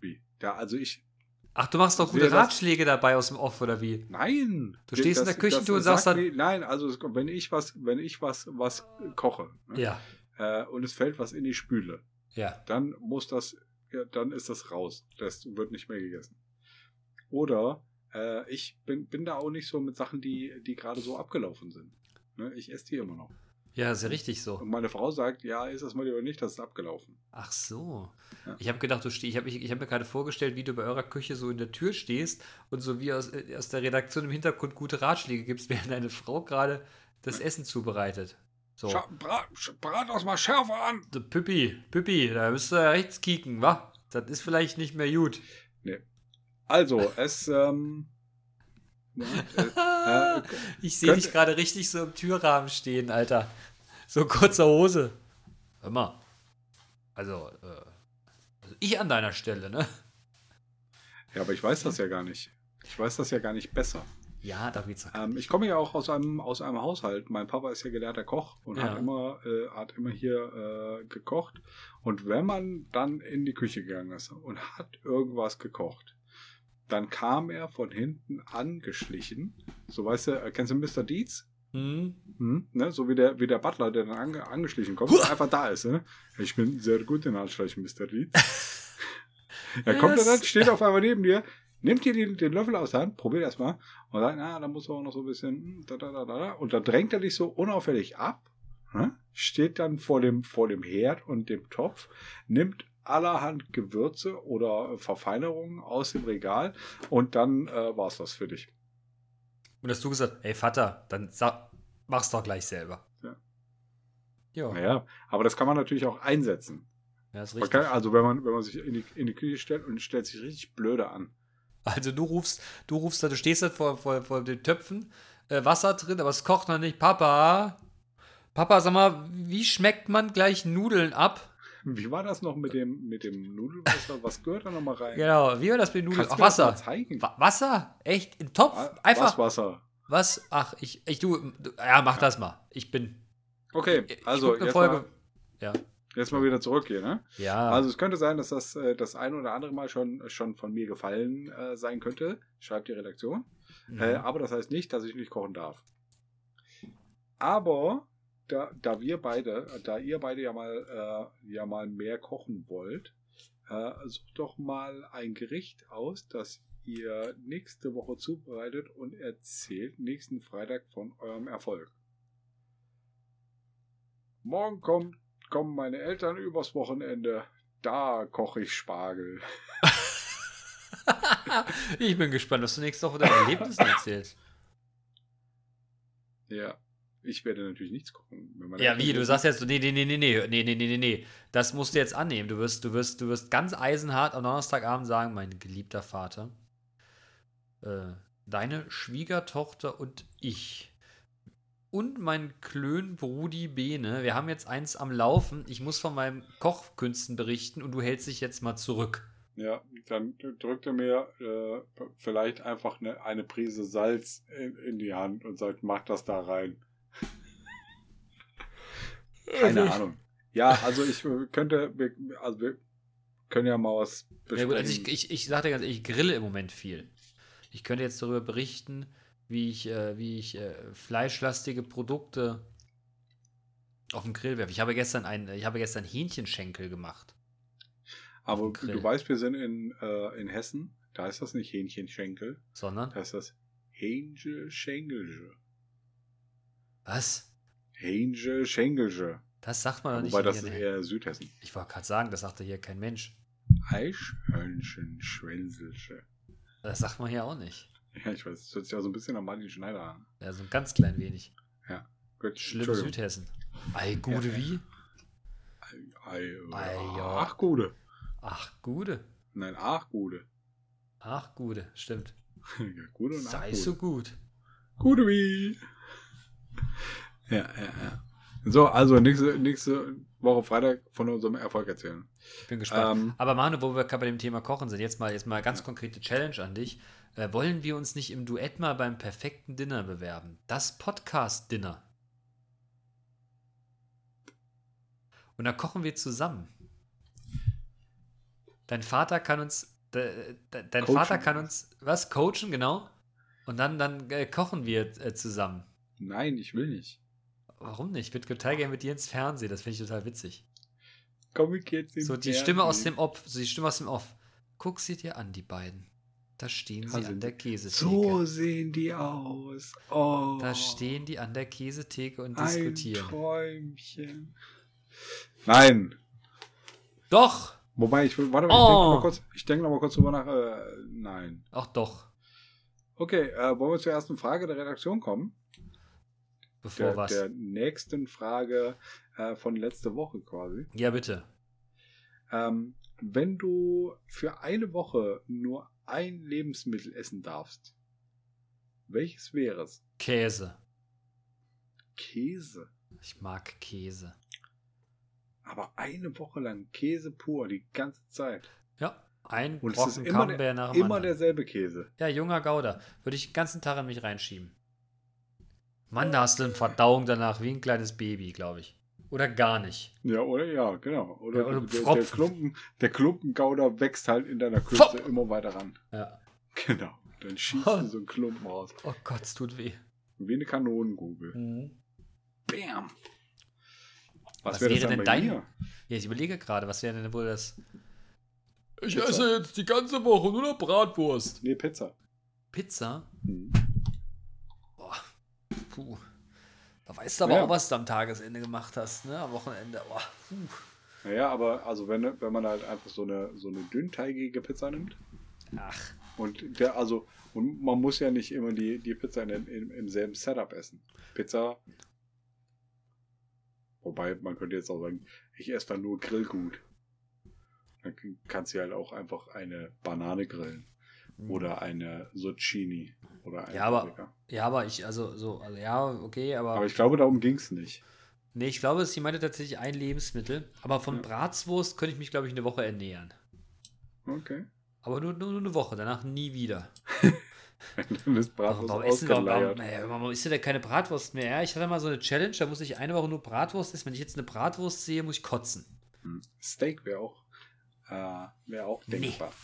Speaker 2: Wie? Ja, also ich.
Speaker 3: Ach, du machst doch gute
Speaker 2: das-
Speaker 3: Ratschläge dabei aus dem Off, oder wie?
Speaker 2: Nein!
Speaker 3: Du stehst in der Küchentür und sagst dann-
Speaker 2: mir- Nein, also wenn ich was, wenn ich was, was koche ne,
Speaker 3: Ja,
Speaker 2: äh, und es fällt was in die Spüle,
Speaker 3: ja.
Speaker 2: dann muss das, ja, dann ist das raus. Das wird nicht mehr gegessen. Oder äh, ich bin, bin da auch nicht so mit Sachen, die, die gerade so abgelaufen sind. Ne? Ich esse die immer noch.
Speaker 3: Ja, ist ja richtig so.
Speaker 2: Und meine Frau sagt, ja, ist das mal lieber nicht, das ist abgelaufen.
Speaker 3: Ach so.
Speaker 2: Ja.
Speaker 3: Ich habe gedacht, du steh, ich habe hab mir gerade vorgestellt, wie du bei eurer Küche so in der Tür stehst und so wie aus, äh, aus der Redaktion im Hintergrund gute Ratschläge gibst, [laughs] während deine Frau gerade das Essen zubereitet. So.
Speaker 2: Scha brat, brat das mal schärfer an!
Speaker 3: So, Püppi, Püppi, da müsst ihr ja rechts kicken, wa? Das ist vielleicht nicht mehr gut.
Speaker 2: Also, es, ähm, ja, äh,
Speaker 3: ich sehe dich gerade richtig so im Türrahmen stehen, Alter. So kurzer Hose. Hör mal. Also, äh, also ich an deiner Stelle, ne?
Speaker 2: ja, aber ich weiß das ja gar nicht. Ich weiß das ja gar nicht besser.
Speaker 3: Ja, da geht's doch.
Speaker 2: Ähm, ich komme ja auch aus einem, aus einem Haushalt. Mein Papa ist ja gelernter Koch und
Speaker 3: Ja.
Speaker 2: hat, immer, äh, hat immer hier äh, gekocht. Und wenn man dann in die Küche gegangen ist und hat irgendwas gekocht, dann kam er von hinten angeschlichen. So weißt du, äh, kennst du Mr. Deeds?
Speaker 3: Hm?
Speaker 2: Hm? Ne? So wie der, wie der Butler, der dann ange, angeschlichen kommt, der einfach da ist. Ne? Ich bin sehr gut in Anschleichen, Mr. Deeds. [laughs] er kommt
Speaker 3: Yes.
Speaker 2: dann, steht auf einmal neben dir, nimmt dir den, den Löffel aus der Hand, probiert erst mal und sagt, na, da muss auch noch so ein bisschen, hm, da, da, da, da. und dann drängt er dich so unauffällig ab, ne? steht dann vor dem, vor dem Herd und dem Topf, nimmt allerhand Gewürze oder Verfeinerungen aus dem Regal und dann äh, war's das für dich.
Speaker 3: Und hast du gesagt, ey Vater, dann mach's doch gleich selber.
Speaker 2: Ja.
Speaker 3: Jo,
Speaker 2: Naja, aber das kann man natürlich auch einsetzen.
Speaker 3: ja, ist richtig.
Speaker 2: kann, also wenn man, wenn man sich in die, in die Küche stellt und stellt sich richtig blöde an.
Speaker 3: Also du rufst, du rufst da, du stehst da vor, vor, vor den Töpfen, äh, Wasser drin, aber es kocht noch nicht. Papa, Papa, sag mal, wie schmeckt man gleich Nudeln ab?
Speaker 2: Wie war das noch mit dem, mit dem Nudelwasser? Was gehört da nochmal rein?
Speaker 3: Genau, wie war das mit Nudeln? Ach, Wasser. Wasser? Echt? Im Topf? Einfach.
Speaker 2: Was Wasser?
Speaker 3: Was? Ach, ich, ich du, ja, mach das mal. Ich bin.
Speaker 2: Okay,
Speaker 3: Ich
Speaker 2: also
Speaker 3: eine
Speaker 2: jetzt,
Speaker 3: Folge.
Speaker 2: mal,
Speaker 3: Ja.
Speaker 2: jetzt mal wieder zurück hier, ne?
Speaker 3: Ja.
Speaker 2: Also es könnte sein, dass das äh, das ein oder andere Mal schon, schon von mir gefallen äh, sein könnte. Schreibt die Redaktion.
Speaker 3: Mhm.
Speaker 2: Äh, aber das heißt nicht, dass ich nicht kochen darf. Aber da, da wir beide, da ihr beide ja mal, äh, ja mal mehr kochen wollt, äh, sucht doch mal ein Gericht aus, das ihr nächste Woche zubereitet und erzählt nächsten Freitag von eurem Erfolg. Morgen kommt, kommen meine Eltern übers Wochenende. Da koche ich Spargel. [laughs]
Speaker 3: ich bin gespannt, was du nächste Woche deine Erlebnissen erzählst.
Speaker 2: Ja, ich werde natürlich nichts meine
Speaker 3: Ja, wie? Du sagst jetzt, nee, nee, nee, nee, nee, nee, nee, nee, nee, nee. Das musst du jetzt annehmen. Du wirst, du wirst, du wirst ganz eisenhart am Donnerstagabend sagen, mein geliebter Vater, äh, deine Schwiegertochter und ich und mein Klön Brudi Bene, wir haben jetzt eins am Laufen. Ich muss von meinen Kochkünsten berichten und du hältst dich jetzt mal zurück.
Speaker 2: Ja, dann drückt er mir äh, vielleicht einfach eine, eine Prise Salz in, in die Hand und sagt, mach das da rein. Keine Ahnung. Ja, also ich äh, könnte, wir, also wir können ja mal was
Speaker 3: Ja,
Speaker 2: besprechen.
Speaker 3: gut, also ich, ich, ich sag dir ganz ehrlich, ich grille im Moment viel. Ich könnte jetzt darüber berichten, wie ich, äh, wie ich äh, fleischlastige Produkte auf den Grill werfe. Ich habe gestern ein, ich habe gestern Hähnchenschenkel gemacht.
Speaker 2: Aber du weißt, wir sind in, äh, in Hessen. Da ist das nicht Hähnchenschenkel.
Speaker 3: Sondern?
Speaker 2: Da ist das Hähnchen-Schenkelge.
Speaker 3: Was?
Speaker 2: Hähnchen-Schenkelge.
Speaker 3: Das sagt man doch nicht.
Speaker 2: Wobei, das ist eher Südhessen.
Speaker 3: ich wollte gerade sagen, das sagte hier kein Mensch.
Speaker 2: Eichhörnchen-Schwänzelche.
Speaker 3: Das sagt man hier auch nicht.
Speaker 2: Ja, ich weiß, das hört sich auch so ein bisschen an Martin Schneider an.
Speaker 3: Also ein ganz klein wenig.
Speaker 2: Gut,
Speaker 3: Schlimm. Südhessen. Ei, gute
Speaker 2: Ja, ja.
Speaker 3: wie?
Speaker 2: Ei, ei,
Speaker 3: Ei, ja.
Speaker 2: Ach, gute.
Speaker 3: Ach, gute.
Speaker 2: Nein, ach, gute.
Speaker 3: Ach, gute. Stimmt. [laughs]
Speaker 2: ja, gute und ach,
Speaker 3: Sei
Speaker 2: gute.
Speaker 3: so gut.
Speaker 2: Gute wie. Ja, ja, ja. So, also nächste, nächste Woche Freitag von unserem Erfolg erzählen.
Speaker 3: Ich bin gespannt.
Speaker 2: Ähm,
Speaker 3: Aber Manu, wo wir gerade bei dem Thema Kochen sind, jetzt mal, jetzt mal ganz konkrete Challenge an dich. Äh, wollen wir uns nicht im Duett mal beim perfekten Dinner bewerben? Das Podcast-Dinner. Und dann kochen wir zusammen. Dein Vater kann uns, de, de, dein
Speaker 2: Coachen.
Speaker 3: Vater kann uns, was, coachen, genau. Und dann, dann äh, kochen wir äh, zusammen.
Speaker 2: Nein, ich will nicht.
Speaker 3: Warum nicht? Ich würde total gerne mit dir ins Fernsehen, das finde ich total witzig.
Speaker 2: Komm ich jetzt in
Speaker 3: So, die
Speaker 2: Fernsehen.
Speaker 3: Stimme aus dem Off, so die Stimme aus dem Off. Guck sie dir an, die beiden. Da stehen sie
Speaker 2: Also,
Speaker 3: an der Käsetheke.
Speaker 2: So sehen die aus. Oh.
Speaker 3: Da stehen die an der Käsetheke und
Speaker 2: ein
Speaker 3: diskutieren.
Speaker 2: Träumchen. Nein.
Speaker 3: Doch!
Speaker 2: Wobei, ich, warte mal, ich
Speaker 3: Oh.
Speaker 2: denke noch ich denke noch mal kurz drüber nach. Äh, nein.
Speaker 3: Ach doch.
Speaker 2: Okay, äh, wollen wir zur ersten Frage der Redaktion kommen?
Speaker 3: Bevor
Speaker 2: Der,
Speaker 3: was.
Speaker 2: der nächsten Frage äh, von letzter Woche quasi.
Speaker 3: ja, bitte.
Speaker 2: Ähm, wenn du für eine Woche nur ein Lebensmittel essen darfst, welches wäre es?
Speaker 3: Käse.
Speaker 2: Käse.
Speaker 3: Ich mag Käse.
Speaker 2: Aber eine Woche lang Käse pur, die ganze Zeit.
Speaker 3: Ja, ein
Speaker 2: Und es
Speaker 3: Brocken
Speaker 2: ist immer, der, immer derselbe Käse.
Speaker 3: Ja, junger Gouda. Würde ich den ganzen Tag in mich reinschieben. Mann, da hast du eine Verdauung danach wie ein kleines Baby, glaube ich. Oder gar nicht.
Speaker 2: Ja, oder? Ja, genau. Oder,
Speaker 3: Ja, oder
Speaker 2: der, der. Klumpen, der Klumpengauder wächst halt in deiner Kürze
Speaker 3: Pfop.
Speaker 2: immer weiter ran.
Speaker 3: Ja. [laughs]
Speaker 2: Genau. Dann schießt
Speaker 3: Oh.
Speaker 2: du so einen Klumpen raus.
Speaker 3: Oh Gott, es tut weh.
Speaker 2: Wie eine Kanonenkugel. Bam.
Speaker 3: Was
Speaker 2: wär
Speaker 3: wäre
Speaker 2: dann
Speaker 3: denn dein-
Speaker 2: mir?
Speaker 3: Ja, ich überlege gerade, was wäre denn wohl das
Speaker 1: Ich
Speaker 2: Pizza.
Speaker 1: esse jetzt die ganze Woche nur noch Bratwurst.
Speaker 2: Nee, Pizza.
Speaker 3: Pizza?
Speaker 2: Hm.
Speaker 3: Puh. Da weißt du aber
Speaker 2: Ja.
Speaker 3: auch, was du am Tagesende gemacht hast, ne? Am Wochenende. Boah, puh.
Speaker 2: Naja, aber also wenn, wenn man halt einfach so eine, so eine dünnteigige Pizza nimmt
Speaker 3: Ach,
Speaker 2: und der, also, und man muss ja nicht immer die, die Pizza in, im, im selben Setup essen. Pizza. Wobei, man könnte jetzt auch sagen, ich esse dann nur Grillgut. Dann kannst du halt auch einfach eine Banane grillen. Oder eine Zucchini. Oder eine
Speaker 3: Ja, aber-
Speaker 2: Paprika.
Speaker 3: Ja, aber ich, also so, also ja, okay, aber,
Speaker 2: Aber ich glaube, darum ging es nicht.
Speaker 3: Nee, ich glaube, sie meinte tatsächlich ein Lebensmittel. Aber von
Speaker 2: Ja.
Speaker 3: Bratwurst könnte ich mich, glaube ich, eine Woche ernähren.
Speaker 2: Okay.
Speaker 3: Aber nur, nur, nur eine Woche, danach nie wieder. [laughs]
Speaker 2: Dann ist
Speaker 3: Warum,
Speaker 2: Bratwurst
Speaker 3: warum, essen, warum, warum, naja, warum isst du denn keine Bratwurst mehr? Ich hatte mal so eine Challenge, da muss ich eine Woche nur Bratwurst essen. Wenn ich jetzt eine Bratwurst sehe, muss ich kotzen.
Speaker 2: Hm. Steak wäre auch, äh, wäre auch denkbar.
Speaker 3: Nee,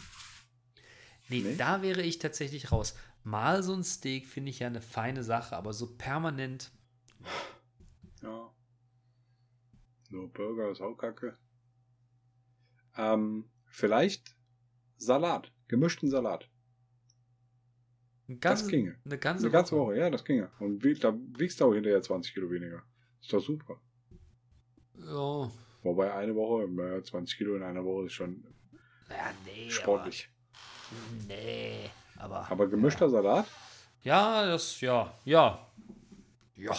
Speaker 2: Nee?
Speaker 3: da wäre ich tatsächlich raus. Mal so ein Steak finde ich ja eine feine Sache, aber so permanent.
Speaker 2: Ja. Nur Burger ist auch kacke. Ähm, vielleicht Salat. Gemischten Salat.
Speaker 3: Ganze,
Speaker 2: das ginge.
Speaker 3: Eine ganze,
Speaker 2: Eine ganze
Speaker 3: Woche.
Speaker 2: Woche, ja, das ginge. Und da wiegst du auch hinterher 20 Kilo weniger. Ist doch super.
Speaker 3: Ja,
Speaker 2: Wobei eine Woche, naja, 20 Kilo in einer Woche ist schon
Speaker 3: naja, nee.
Speaker 2: sportlich.
Speaker 3: Aber, nee, aber.
Speaker 2: Aber gemischter Salat?
Speaker 3: Ja, das, ja, ja. Ja,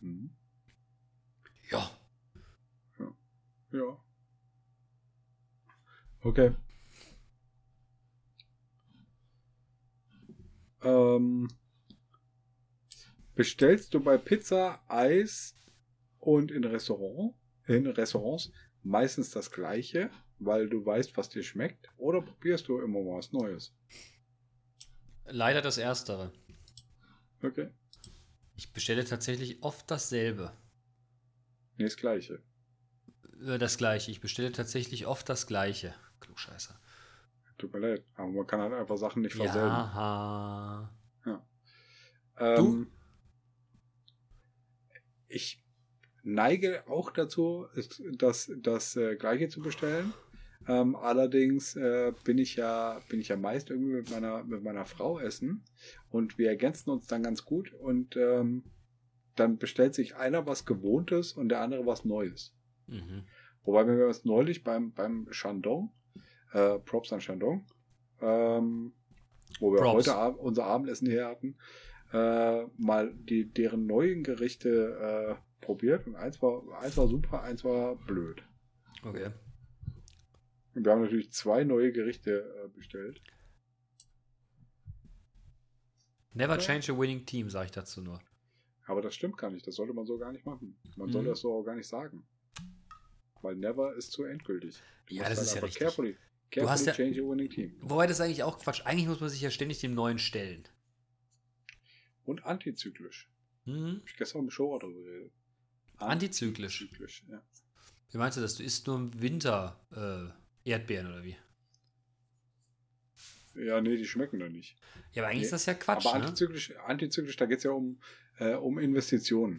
Speaker 2: Mhm.
Speaker 3: ja.
Speaker 2: Ja. Okay. Ähm, bestellst du bei Pizza, Eis und in Restaurant, in Restaurants meistens das gleiche, weil du weißt, was dir schmeckt, oder probierst du immer was Neues?
Speaker 3: Leider das Erstere.
Speaker 2: Okay.
Speaker 3: Ich bestelle tatsächlich oft dasselbe.
Speaker 2: Nee, das gleiche.
Speaker 3: Äh, Das gleiche. Ich bestelle tatsächlich oft das gleiche. Klugscheißer.
Speaker 2: Tut mir leid, aber man kann halt einfach Sachen nicht verselben.
Speaker 3: Ja.
Speaker 2: Ähm, ich neige auch dazu, es- das, das äh, Gleiche zu bestellen. Ähm, allerdings äh, bin ich ja bin ich ja meist irgendwie mit meiner mit meiner Frau essen und wir ergänzen uns dann ganz gut und ähm, dann bestellt sich einer was Gewohntes und der andere was Neues.
Speaker 3: Mhm.
Speaker 2: Wobei wir uns neulich beim beim Shandong äh, Props an Shandong ähm, wo wir
Speaker 3: Props.
Speaker 2: heute Ab unser Abendessen her hatten, äh, mal die, deren neuen Gerichte äh, probiert. Und eins war, eins war super, eins war blöd.
Speaker 3: Okay.
Speaker 2: Und wir haben natürlich zwei neue Gerichte äh, bestellt.
Speaker 3: Never change a winning team, sage ich dazu nur.
Speaker 2: Aber das stimmt gar nicht. Das sollte man so gar nicht machen. Man soll
Speaker 3: Mhm.
Speaker 2: das so auch gar nicht sagen. Weil never ist zu endgültig. Du
Speaker 3: Ja, das
Speaker 2: halt
Speaker 3: ist ja richtig.
Speaker 2: Carefully,
Speaker 3: Du hast
Speaker 2: carefully
Speaker 3: ja-
Speaker 2: change your winning team.
Speaker 3: Wobei das eigentlich auch Quatsch. Eigentlich muss man sich ja ständig dem Neuen stellen.
Speaker 2: Und antizyklisch.
Speaker 3: Mhm.
Speaker 2: Hab ich gestern im Show darüber geredet.
Speaker 3: Antizyklisch.
Speaker 2: Antizyklisch, ja.
Speaker 3: Wie meinst du das? Du isst nur im Winter äh, Erdbeeren oder wie?
Speaker 2: Ja, nee, die schmecken da nicht.
Speaker 3: Ja, aber eigentlich
Speaker 2: Nee,
Speaker 3: ist das ja Quatsch,
Speaker 2: Aber
Speaker 3: ne?
Speaker 2: antizyklisch, antizyklisch, da geht es ja um, äh, um Investitionen.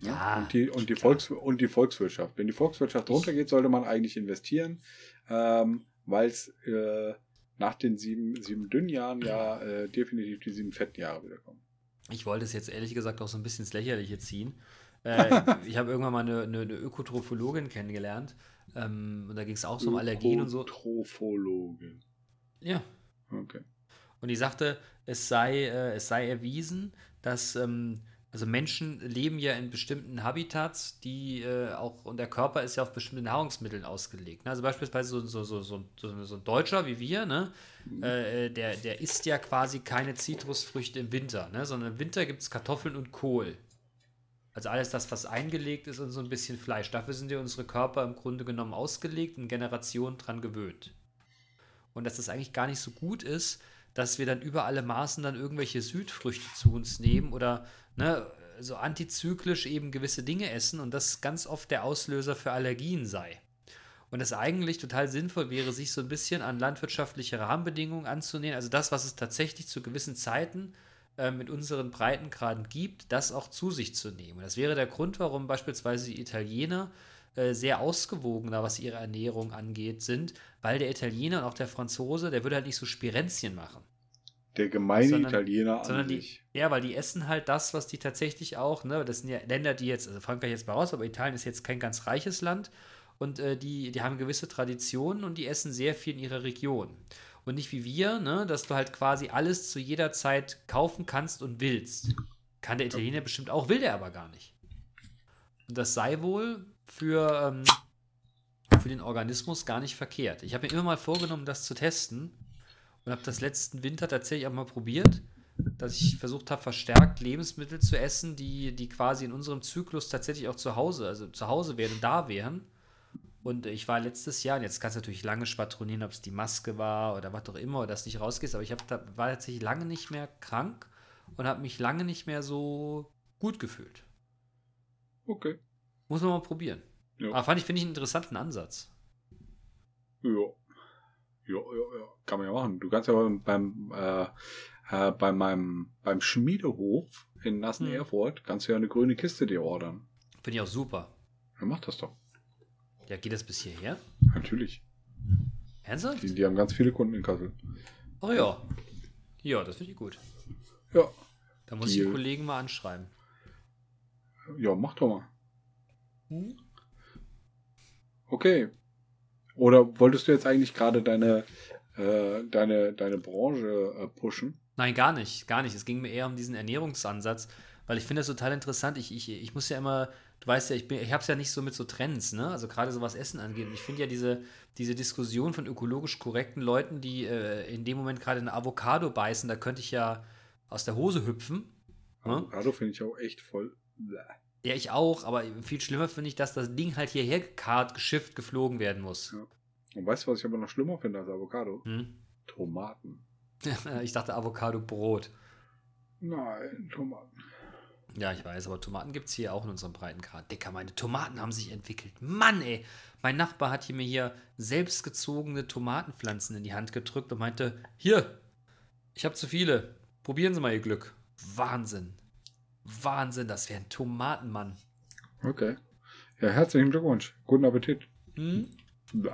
Speaker 2: Ne?
Speaker 3: Ja,
Speaker 2: Und die, und, die
Speaker 3: klar.
Speaker 2: Volks und die Volkswirtschaft. Wenn die Volkswirtschaft runtergeht, sollte man eigentlich investieren, ähm, weil es äh, nach den sieben, sieben dünnen Jahren ja äh, definitiv die sieben fetten Jahre wiederkommen.
Speaker 3: Ich wollte es jetzt ehrlich gesagt auch so ein bisschen ins Lächerliche ziehen. [laughs] Äh, ich habe irgendwann mal eine, eine, eine Ökotrophologin kennengelernt. Ähm, und da ging es auch so um Allergien und so.
Speaker 2: Trophologe.
Speaker 3: Ja.
Speaker 2: Okay.
Speaker 3: Und die sagte, es sei, äh, es sei erwiesen, dass ähm, also Menschen leben ja in bestimmten Habitats, die äh, auch, und der Körper ist ja auf bestimmte Nahrungsmittel ausgelegt. Ne? Also beispielsweise so, so, so, so, so, so ein Deutscher wie wir, ne? Äh, der, der isst ja quasi keine Zitrusfrüchte im Winter, ne? sondern im Winter gibt es Kartoffeln und Kohl. Also alles das, was eingelegt ist und so ein bisschen Fleisch. Dafür sind ja unsere Körper im Grunde genommen ausgelegt und Generationen dran gewöhnt. Und dass es eigentlich gar nicht so gut ist, dass wir dann über alle Maßen dann irgendwelche Südfrüchte zu uns nehmen oder ne, so antizyklisch eben gewisse Dinge essen und das ganz oft der Auslöser für Allergien sei. Und es eigentlich total sinnvoll wäre, sich so ein bisschen an landwirtschaftliche Rahmenbedingungen anzunähern. Also das, was es tatsächlich zu gewissen Zeiten mit unseren Breitengraden gibt, das auch zu sich zu nehmen. Und das wäre der Grund, warum beispielsweise die Italiener äh, sehr ausgewogener, was ihre Ernährung angeht, sind, weil der Italiener und auch der Franzose, der würde halt nicht so Spirenzchen machen.
Speaker 2: Der gemeine
Speaker 3: Sondern-
Speaker 2: Italiener
Speaker 3: Sondern die,
Speaker 2: sich.
Speaker 3: ja, weil die essen halt das, was die tatsächlich auch, ne, das sind ja Länder, die jetzt, also Frankreich jetzt mal raus, aber Italien ist jetzt kein ganz reiches Land und äh, die, die haben gewisse Traditionen und die essen sehr viel in ihrer Region. Und nicht wie wir, ne, dass du halt quasi alles zu jeder Zeit kaufen kannst und willst. Kann der Italiener bestimmt auch, will der aber gar nicht. Und das sei wohl für, ähm, für den Organismus gar nicht verkehrt. Ich habe mir immer mal vorgenommen, das zu testen und habe das letzten Winter tatsächlich auch mal probiert. dass ich versucht habe, verstärkt Lebensmittel zu essen, die, die quasi in unserem Zyklus tatsächlich auch zu Hause, also zu Hause wären, da wären. Und ich war letztes Jahr, und jetzt kannst du natürlich lange schwadronieren, ob es die Maske war oder was auch immer, oder dass du nicht rausgehst, aber ich hab, da, war tatsächlich lange nicht mehr krank und habe mich lange nicht mehr so gut gefühlt.
Speaker 2: Okay.
Speaker 3: Muss man mal probieren.
Speaker 2: Ja.
Speaker 3: Aber fand ich, finde ich einen interessanten Ansatz.
Speaker 2: Ja. Ja, ja, ja. Kann man ja machen. Du kannst ja beim, beim, äh, äh, bei meinem, beim Schmiedehof in Nassen. Erfurt kannst du ja eine grüne Kiste dir ordern.
Speaker 3: Finde ich auch super.
Speaker 2: Ja, mach das doch.
Speaker 3: Ja, geht das bis hierher?
Speaker 2: Natürlich.
Speaker 3: Ernsthaft?
Speaker 2: Die, die haben ganz viele Kunden in Kassel.
Speaker 3: Oh ja. Ja, das finde ich gut.
Speaker 2: Ja.
Speaker 3: Da muss ich
Speaker 2: Deal.
Speaker 3: den Kollegen mal anschreiben.
Speaker 2: Ja, mach doch mal. Okay. Oder wolltest du jetzt eigentlich gerade deine, äh, deine, deine Branche äh, pushen?
Speaker 3: Nein, gar nicht, gar nicht. Es ging mir eher um diesen Ernährungsansatz, weil ich finde das total interessant. Ich, ich, ich muss ja immer, du weißt ja, ich, bin- ich habe es ja nicht so mit so Trends, ne? Also gerade so was Essen angeht. Und ich finde ja diese, diese Diskussion von ökologisch korrekten Leuten, die äh, in dem Moment gerade eine Avocado beißen, da könnte ich ja aus der Hose hüpfen. Ne?
Speaker 2: Avocado finde ich auch echt voll. Bäh.
Speaker 3: Ja, ich auch, aber viel schlimmer finde ich, dass das Ding halt hierher gekarrt, geschifft, geflogen werden muss.
Speaker 2: Und weißt du, was ich aber noch schlimmer finde als Avocado?
Speaker 3: Hm?
Speaker 2: Tomaten. [laughs]
Speaker 3: Ich dachte Avocado-Brot.
Speaker 2: Nein, Tomaten.
Speaker 3: Ja, ich weiß, aber Tomaten gibt es hier auch in unserem Breitengrad. Dicker, meine Tomaten haben sich entwickelt. Mann, ey. Mein Nachbar hat hier mir hier selbstgezogene Tomatenpflanzen in die Hand gedrückt und meinte, hier, ich habe zu viele. Probieren Sie mal Ihr Glück. Wahnsinn. Wahnsinn, das wäre ein Tomatenmann.
Speaker 2: Okay. Ja, herzlichen Glückwunsch. Guten Appetit.
Speaker 3: Hm?
Speaker 2: Bäh.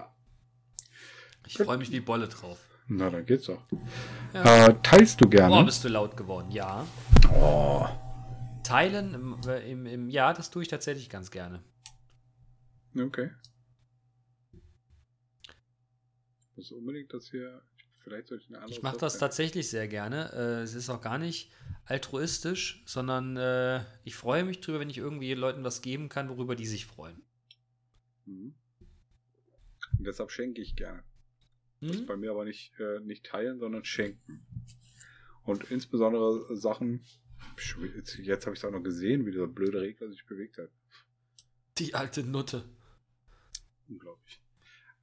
Speaker 3: Ich freue mich wie Bolle drauf.
Speaker 2: Na, dann geht's doch.
Speaker 3: Ja.
Speaker 2: Äh, teilst du gerne?
Speaker 3: Oh, bist du laut geworden. Ja.
Speaker 2: Oh.
Speaker 3: Teilen im, äh, im, im Ja, das tue ich tatsächlich ganz gerne.
Speaker 2: Okay. Ich muss unbedingt das hier. Vielleicht sollte ich eine andere.
Speaker 3: Ich mache das
Speaker 2: Software-
Speaker 3: tatsächlich sehr gerne. Äh, es ist auch gar nicht altruistisch, sondern äh, ich freue mich drüber, wenn ich irgendwie Leuten was geben kann, worüber die sich freuen.
Speaker 2: Mhm. Und deshalb schenke ich gerne. Das ist
Speaker 3: Hm?
Speaker 2: bei mir aber nicht, äh, nicht teilen, sondern schenken. Und insbesondere Sachen. Jetzt, habe ich es auch noch gesehen, wie dieser blöde Regler sich bewegt hat.
Speaker 3: Die alte Nutte.
Speaker 2: Unglaublich.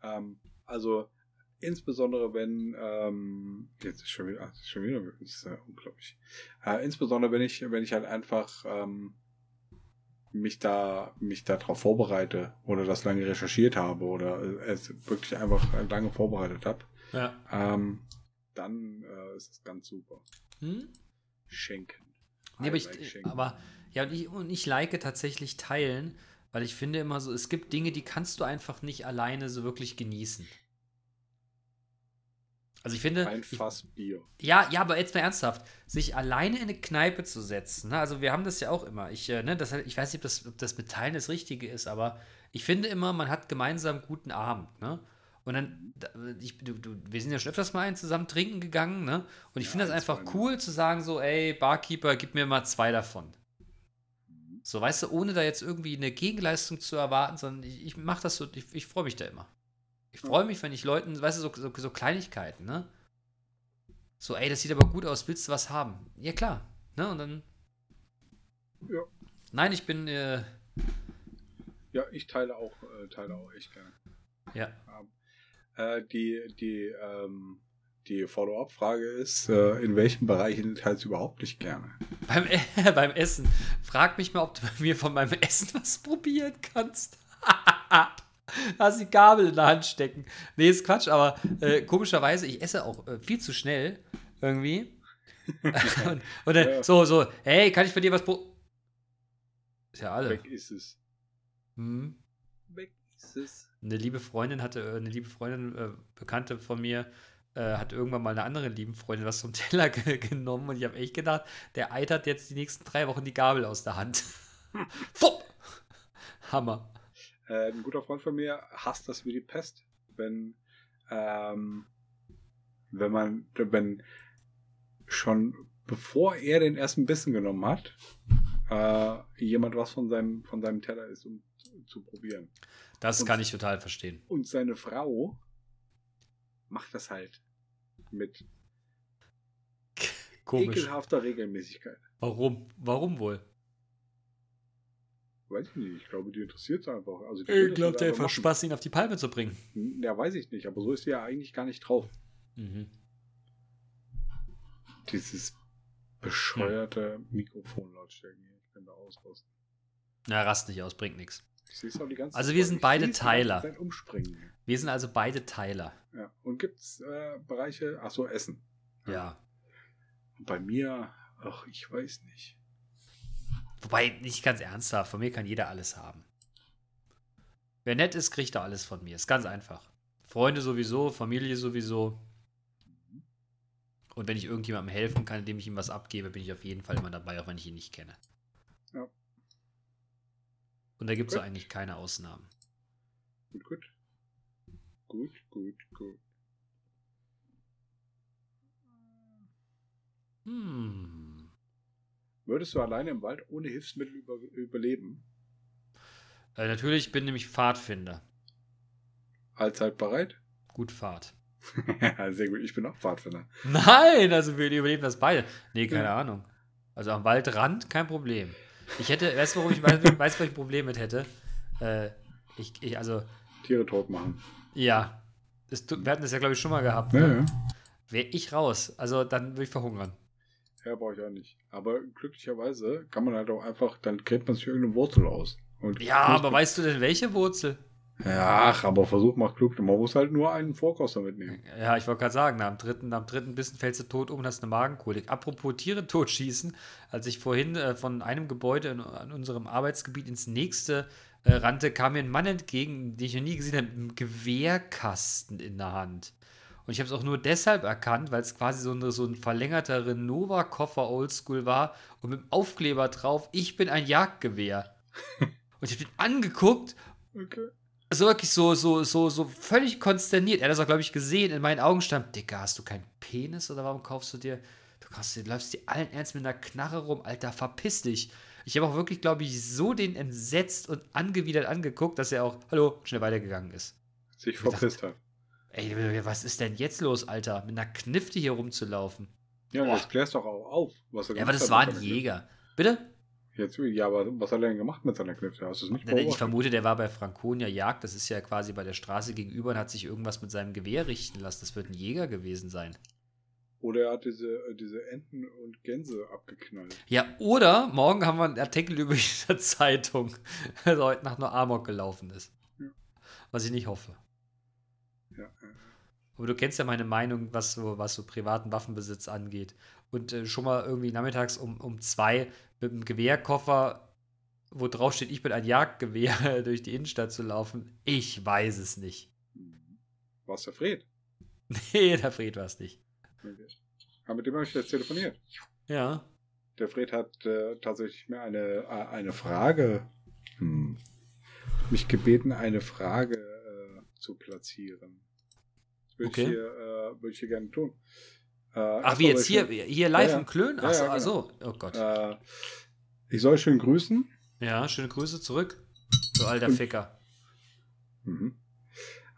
Speaker 2: Ähm, also insbesondere wenn ähm, jetzt ist schon wieder, ach, ist schon wieder das ist ja unglaublich. Äh, insbesondere wenn ich wenn ich halt einfach ähm, mich da mich darauf vorbereite oder das lange recherchiert habe oder äh, es wirklich einfach lange vorbereitet habe,
Speaker 3: Ja.
Speaker 2: ähm, dann äh, ist es ganz super.
Speaker 3: Hm?
Speaker 2: Schenken.
Speaker 3: Nee, aber ich, aber ja, und ich, und ich like tatsächlich teilen, weil ich finde immer so, es gibt Dinge, die kannst du einfach nicht alleine so wirklich genießen. Also ich finde,
Speaker 2: ein Fass Bier.
Speaker 3: Ja, ja, aber jetzt mal ernsthaft, sich alleine in eine Kneipe zu setzen, ne? also wir haben das ja auch immer, ich, äh, ne, das, ich weiß nicht, ob das, ob das mit Teilen das Richtige ist, aber ich finde immer, man hat gemeinsam guten Abend, ne? Und dann, da- ich, du, du, wir sind ja schon öfters mal einen zusammen trinken gegangen, ne? Und ich
Speaker 2: Ja,
Speaker 3: finde das
Speaker 2: ein,
Speaker 3: einfach cool zu sagen, so, ey, Barkeeper, gib mir mal zwei davon. So, weißt du, ohne da jetzt irgendwie eine Gegenleistung zu erwarten, sondern ich, ich mache das so, ich, ich freue mich da immer. Ich freue mich, wenn ich Leuten, weißt du, so, so, so Kleinigkeiten, ne? So, ey, das sieht aber gut aus, willst du was haben? Ja, klar. Ne? Und dann.
Speaker 2: Ja.
Speaker 3: Nein, ich bin, äh,
Speaker 2: Ja, ich teile auch, äh, teile auch echt gerne.
Speaker 3: ja.
Speaker 2: Äh, die die, ähm, die Follow-up-Frage ist, äh, in welchen Bereichen teilst du überhaupt nicht gerne?
Speaker 3: Beim, äh, [laughs] beim Essen. Frag mich mal, ob du bei mir von meinem Essen was probieren kannst. [laughs] Hast die Gabel in der Hand stecken. Nee, ist Quatsch, aber äh, komischerweise, ich esse auch äh, viel zu schnell irgendwie. [laughs] und, und dann
Speaker 2: Ja.
Speaker 3: so, so, hey, kann ich bei dir was pro. Ist ja alle.
Speaker 2: Weg ist es.
Speaker 3: Hm.
Speaker 2: Weg
Speaker 3: Eine liebe Freundin hatte, äh, eine liebe Freundin, äh, Bekannte von mir, äh, hat irgendwann mal eine andere lieben Freundin was vom [laughs] Teller ge genommen und ich habe echt gedacht, der eitert jetzt die nächsten drei Wochen die Gabel aus der Hand. [laughs] Fupp! Hammer.
Speaker 2: Äh, ein guter Freund von mir hasst das wie die Pest, wenn, ähm, wenn man, wenn schon bevor er den ersten Bissen genommen hat, äh, jemand was von seinem, von seinem Teller ist, um zu, probieren.
Speaker 3: Das
Speaker 2: Und-
Speaker 3: kann ich total verstehen.
Speaker 2: Und seine Frau macht das halt mit
Speaker 3: Komisch.
Speaker 2: ekelhafter Regelmäßigkeit.
Speaker 3: Warum? Warum wohl?
Speaker 2: Weiß ich nicht. Ich glaube, die interessiert es einfach. Also
Speaker 3: Ich glaube, der
Speaker 2: einfach.
Speaker 3: Spaß, ihn auf die Palme zu bringen.
Speaker 2: Hm, Ja, weiß ich nicht. Aber so ist sie ja eigentlich gar nicht drauf.
Speaker 3: Mhm.
Speaker 2: Dieses bescheuerte Mikrofonlautstärke. hier. Ich kann da ausrasten.
Speaker 3: Na, rast nicht aus, bringt nichts. Also wir sind beide Teiler. Wir sind also beide Teiler.
Speaker 2: Ja. Und gibt es äh, Bereiche, ach so, Essen.
Speaker 3: Ja.
Speaker 2: Und bei mir, ach, ich weiß nicht.
Speaker 3: Wobei, nicht ganz ernsthaft, von mir kann jeder alles haben. Wer nett ist, kriegt er alles von mir. Ist ganz einfach. Freunde sowieso, Familie sowieso. Und wenn ich irgendjemandem helfen kann, indem ich ihm was abgebe, bin ich auf jeden Fall immer dabei, auch wenn ich ihn nicht kenne. Und da gibt es eigentlich keine Ausnahmen.
Speaker 2: Gut, gut. Gut, gut, gut.
Speaker 3: Hm.
Speaker 2: Würdest du alleine im Wald ohne Hilfsmittel über, überleben?
Speaker 3: Äh, natürlich bin nämlich Pfadfinder.
Speaker 2: Allzeit bereit?
Speaker 3: Gut Fahrt. [laughs]
Speaker 2: Sehr gut, ich bin auch Pfadfinder.
Speaker 3: Nein, also wir überleben das beide. Nee, keine
Speaker 2: Ja.
Speaker 3: Ahnung. Also am Waldrand kein Problem. Ich hätte, weißt du, warum ich weiß, weiß was ich ein Problem mit hätte? Äh, ich, ich, also,
Speaker 2: Tiere tot machen.
Speaker 3: ja. Tut- wir hatten das ja, glaube ich, schon mal gehabt.
Speaker 2: Ja,
Speaker 3: Ne?
Speaker 2: ja.
Speaker 3: Wäre ich raus. Also dann würde ich verhungern.
Speaker 2: Ja, brauche ich auch nicht. Aber glücklicherweise kann man halt auch einfach, dann gräbt man sich irgendeine Wurzel aus. Und
Speaker 3: Ja, aber weißt du denn, welche Wurzel?
Speaker 2: Ja, ach, aber Versuch macht klug. Man muss halt nur einen Vorkoster mitnehmen.
Speaker 3: Ja, ich wollte gerade sagen, dem dritten, dem dritten Bissen fällst du tot um hast eine Magenkolik. Apropos Tiere totschießen, als ich vorhin äh, von einem Gebäude in, an unserem Arbeitsgebiet ins nächste äh, rannte, kam mir ein Mann entgegen, den ich noch nie gesehen habe, mit einem Gewehrkasten in der Hand. Und ich habe es auch nur deshalb erkannt, weil es quasi so, eine, so ein verlängerter Renova-Koffer Oldschool war und mit dem Aufkleber drauf, ich bin ein Jagdgewehr. [laughs] und ich habe den angeguckt
Speaker 2: Okay.
Speaker 3: So wirklich so, so, so, so völlig konsterniert. Er hat das auch, glaube ich, gesehen. In meinen Augen stand, Dicker, hast du keinen Penis oder warum kaufst du dir, du, kaufst, dir- du läufst dir allen Ernst mit einer Knarre rum, Alter, verpiss dich. Ich habe auch wirklich, glaube ich, so den entsetzt und angewidert angeguckt, dass er auch, hallo, schnell weitergegangen ist.
Speaker 2: Sich verpisst hat.
Speaker 3: Ey, was ist denn jetzt los, Alter? Mit einer Knifte hier rumzulaufen.
Speaker 2: Ja,
Speaker 3: Boah.
Speaker 2: das klärst doch auch auf. Was er
Speaker 3: Ja, aber das war ein. Jäger. Bitte?
Speaker 2: Jetzt, ja, aber was hat er denn gemacht mit seiner Knifte? Hast du es nicht
Speaker 3: Ich
Speaker 2: beobachtet?
Speaker 3: vermute, der war bei Franconia Jagd. Das ist ja quasi bei der Straße gegenüber und hat sich irgendwas mit seinem Gewehr richten lassen. Das wird ein Jäger gewesen sein.
Speaker 2: Oder er hat diese, äh, diese Enten und Gänse abgeknallt.
Speaker 3: Ja, oder morgen haben wir einen Artikel über in [laughs] der Zeitung, dass er heute Nacht nur Amok gelaufen ist.
Speaker 2: Ja.
Speaker 3: Was ich nicht hoffe.
Speaker 2: Ja, ja.
Speaker 3: Aber du kennst ja meine Meinung, was so, was so privaten Waffenbesitz angeht. Und äh, schon mal irgendwie nachmittags um, um zwei mit einem Gewehrkoffer, wo drauf steht, ich bin ein Jagdgewehr, [laughs] durch die Innenstadt zu laufen. Ich weiß es nicht.
Speaker 2: Mhm. War's der Fred?
Speaker 3: Nee, der Fred war es nicht.
Speaker 2: Okay. Aber mit dem habe ich jetzt telefoniert.
Speaker 3: Ja.
Speaker 2: Der Fred hat äh, tatsächlich mir eine, äh, eine Frage, hm, mich gebeten, eine Frage äh, zu platzieren. Würde
Speaker 3: Okay.
Speaker 2: ich, hier, äh, würde ich hier gerne tun. Äh,
Speaker 3: Ach, wie jetzt hier, hier live
Speaker 2: Ja, ja.
Speaker 3: im Klön?
Speaker 2: Ja,
Speaker 3: Ach
Speaker 2: ja,
Speaker 3: ach so. Oh Gott.
Speaker 2: Äh, ich soll schön grüßen.
Speaker 3: Ja, schöne Grüße zurück. Du alter
Speaker 2: Und-
Speaker 3: Ficker.
Speaker 2: Mhm.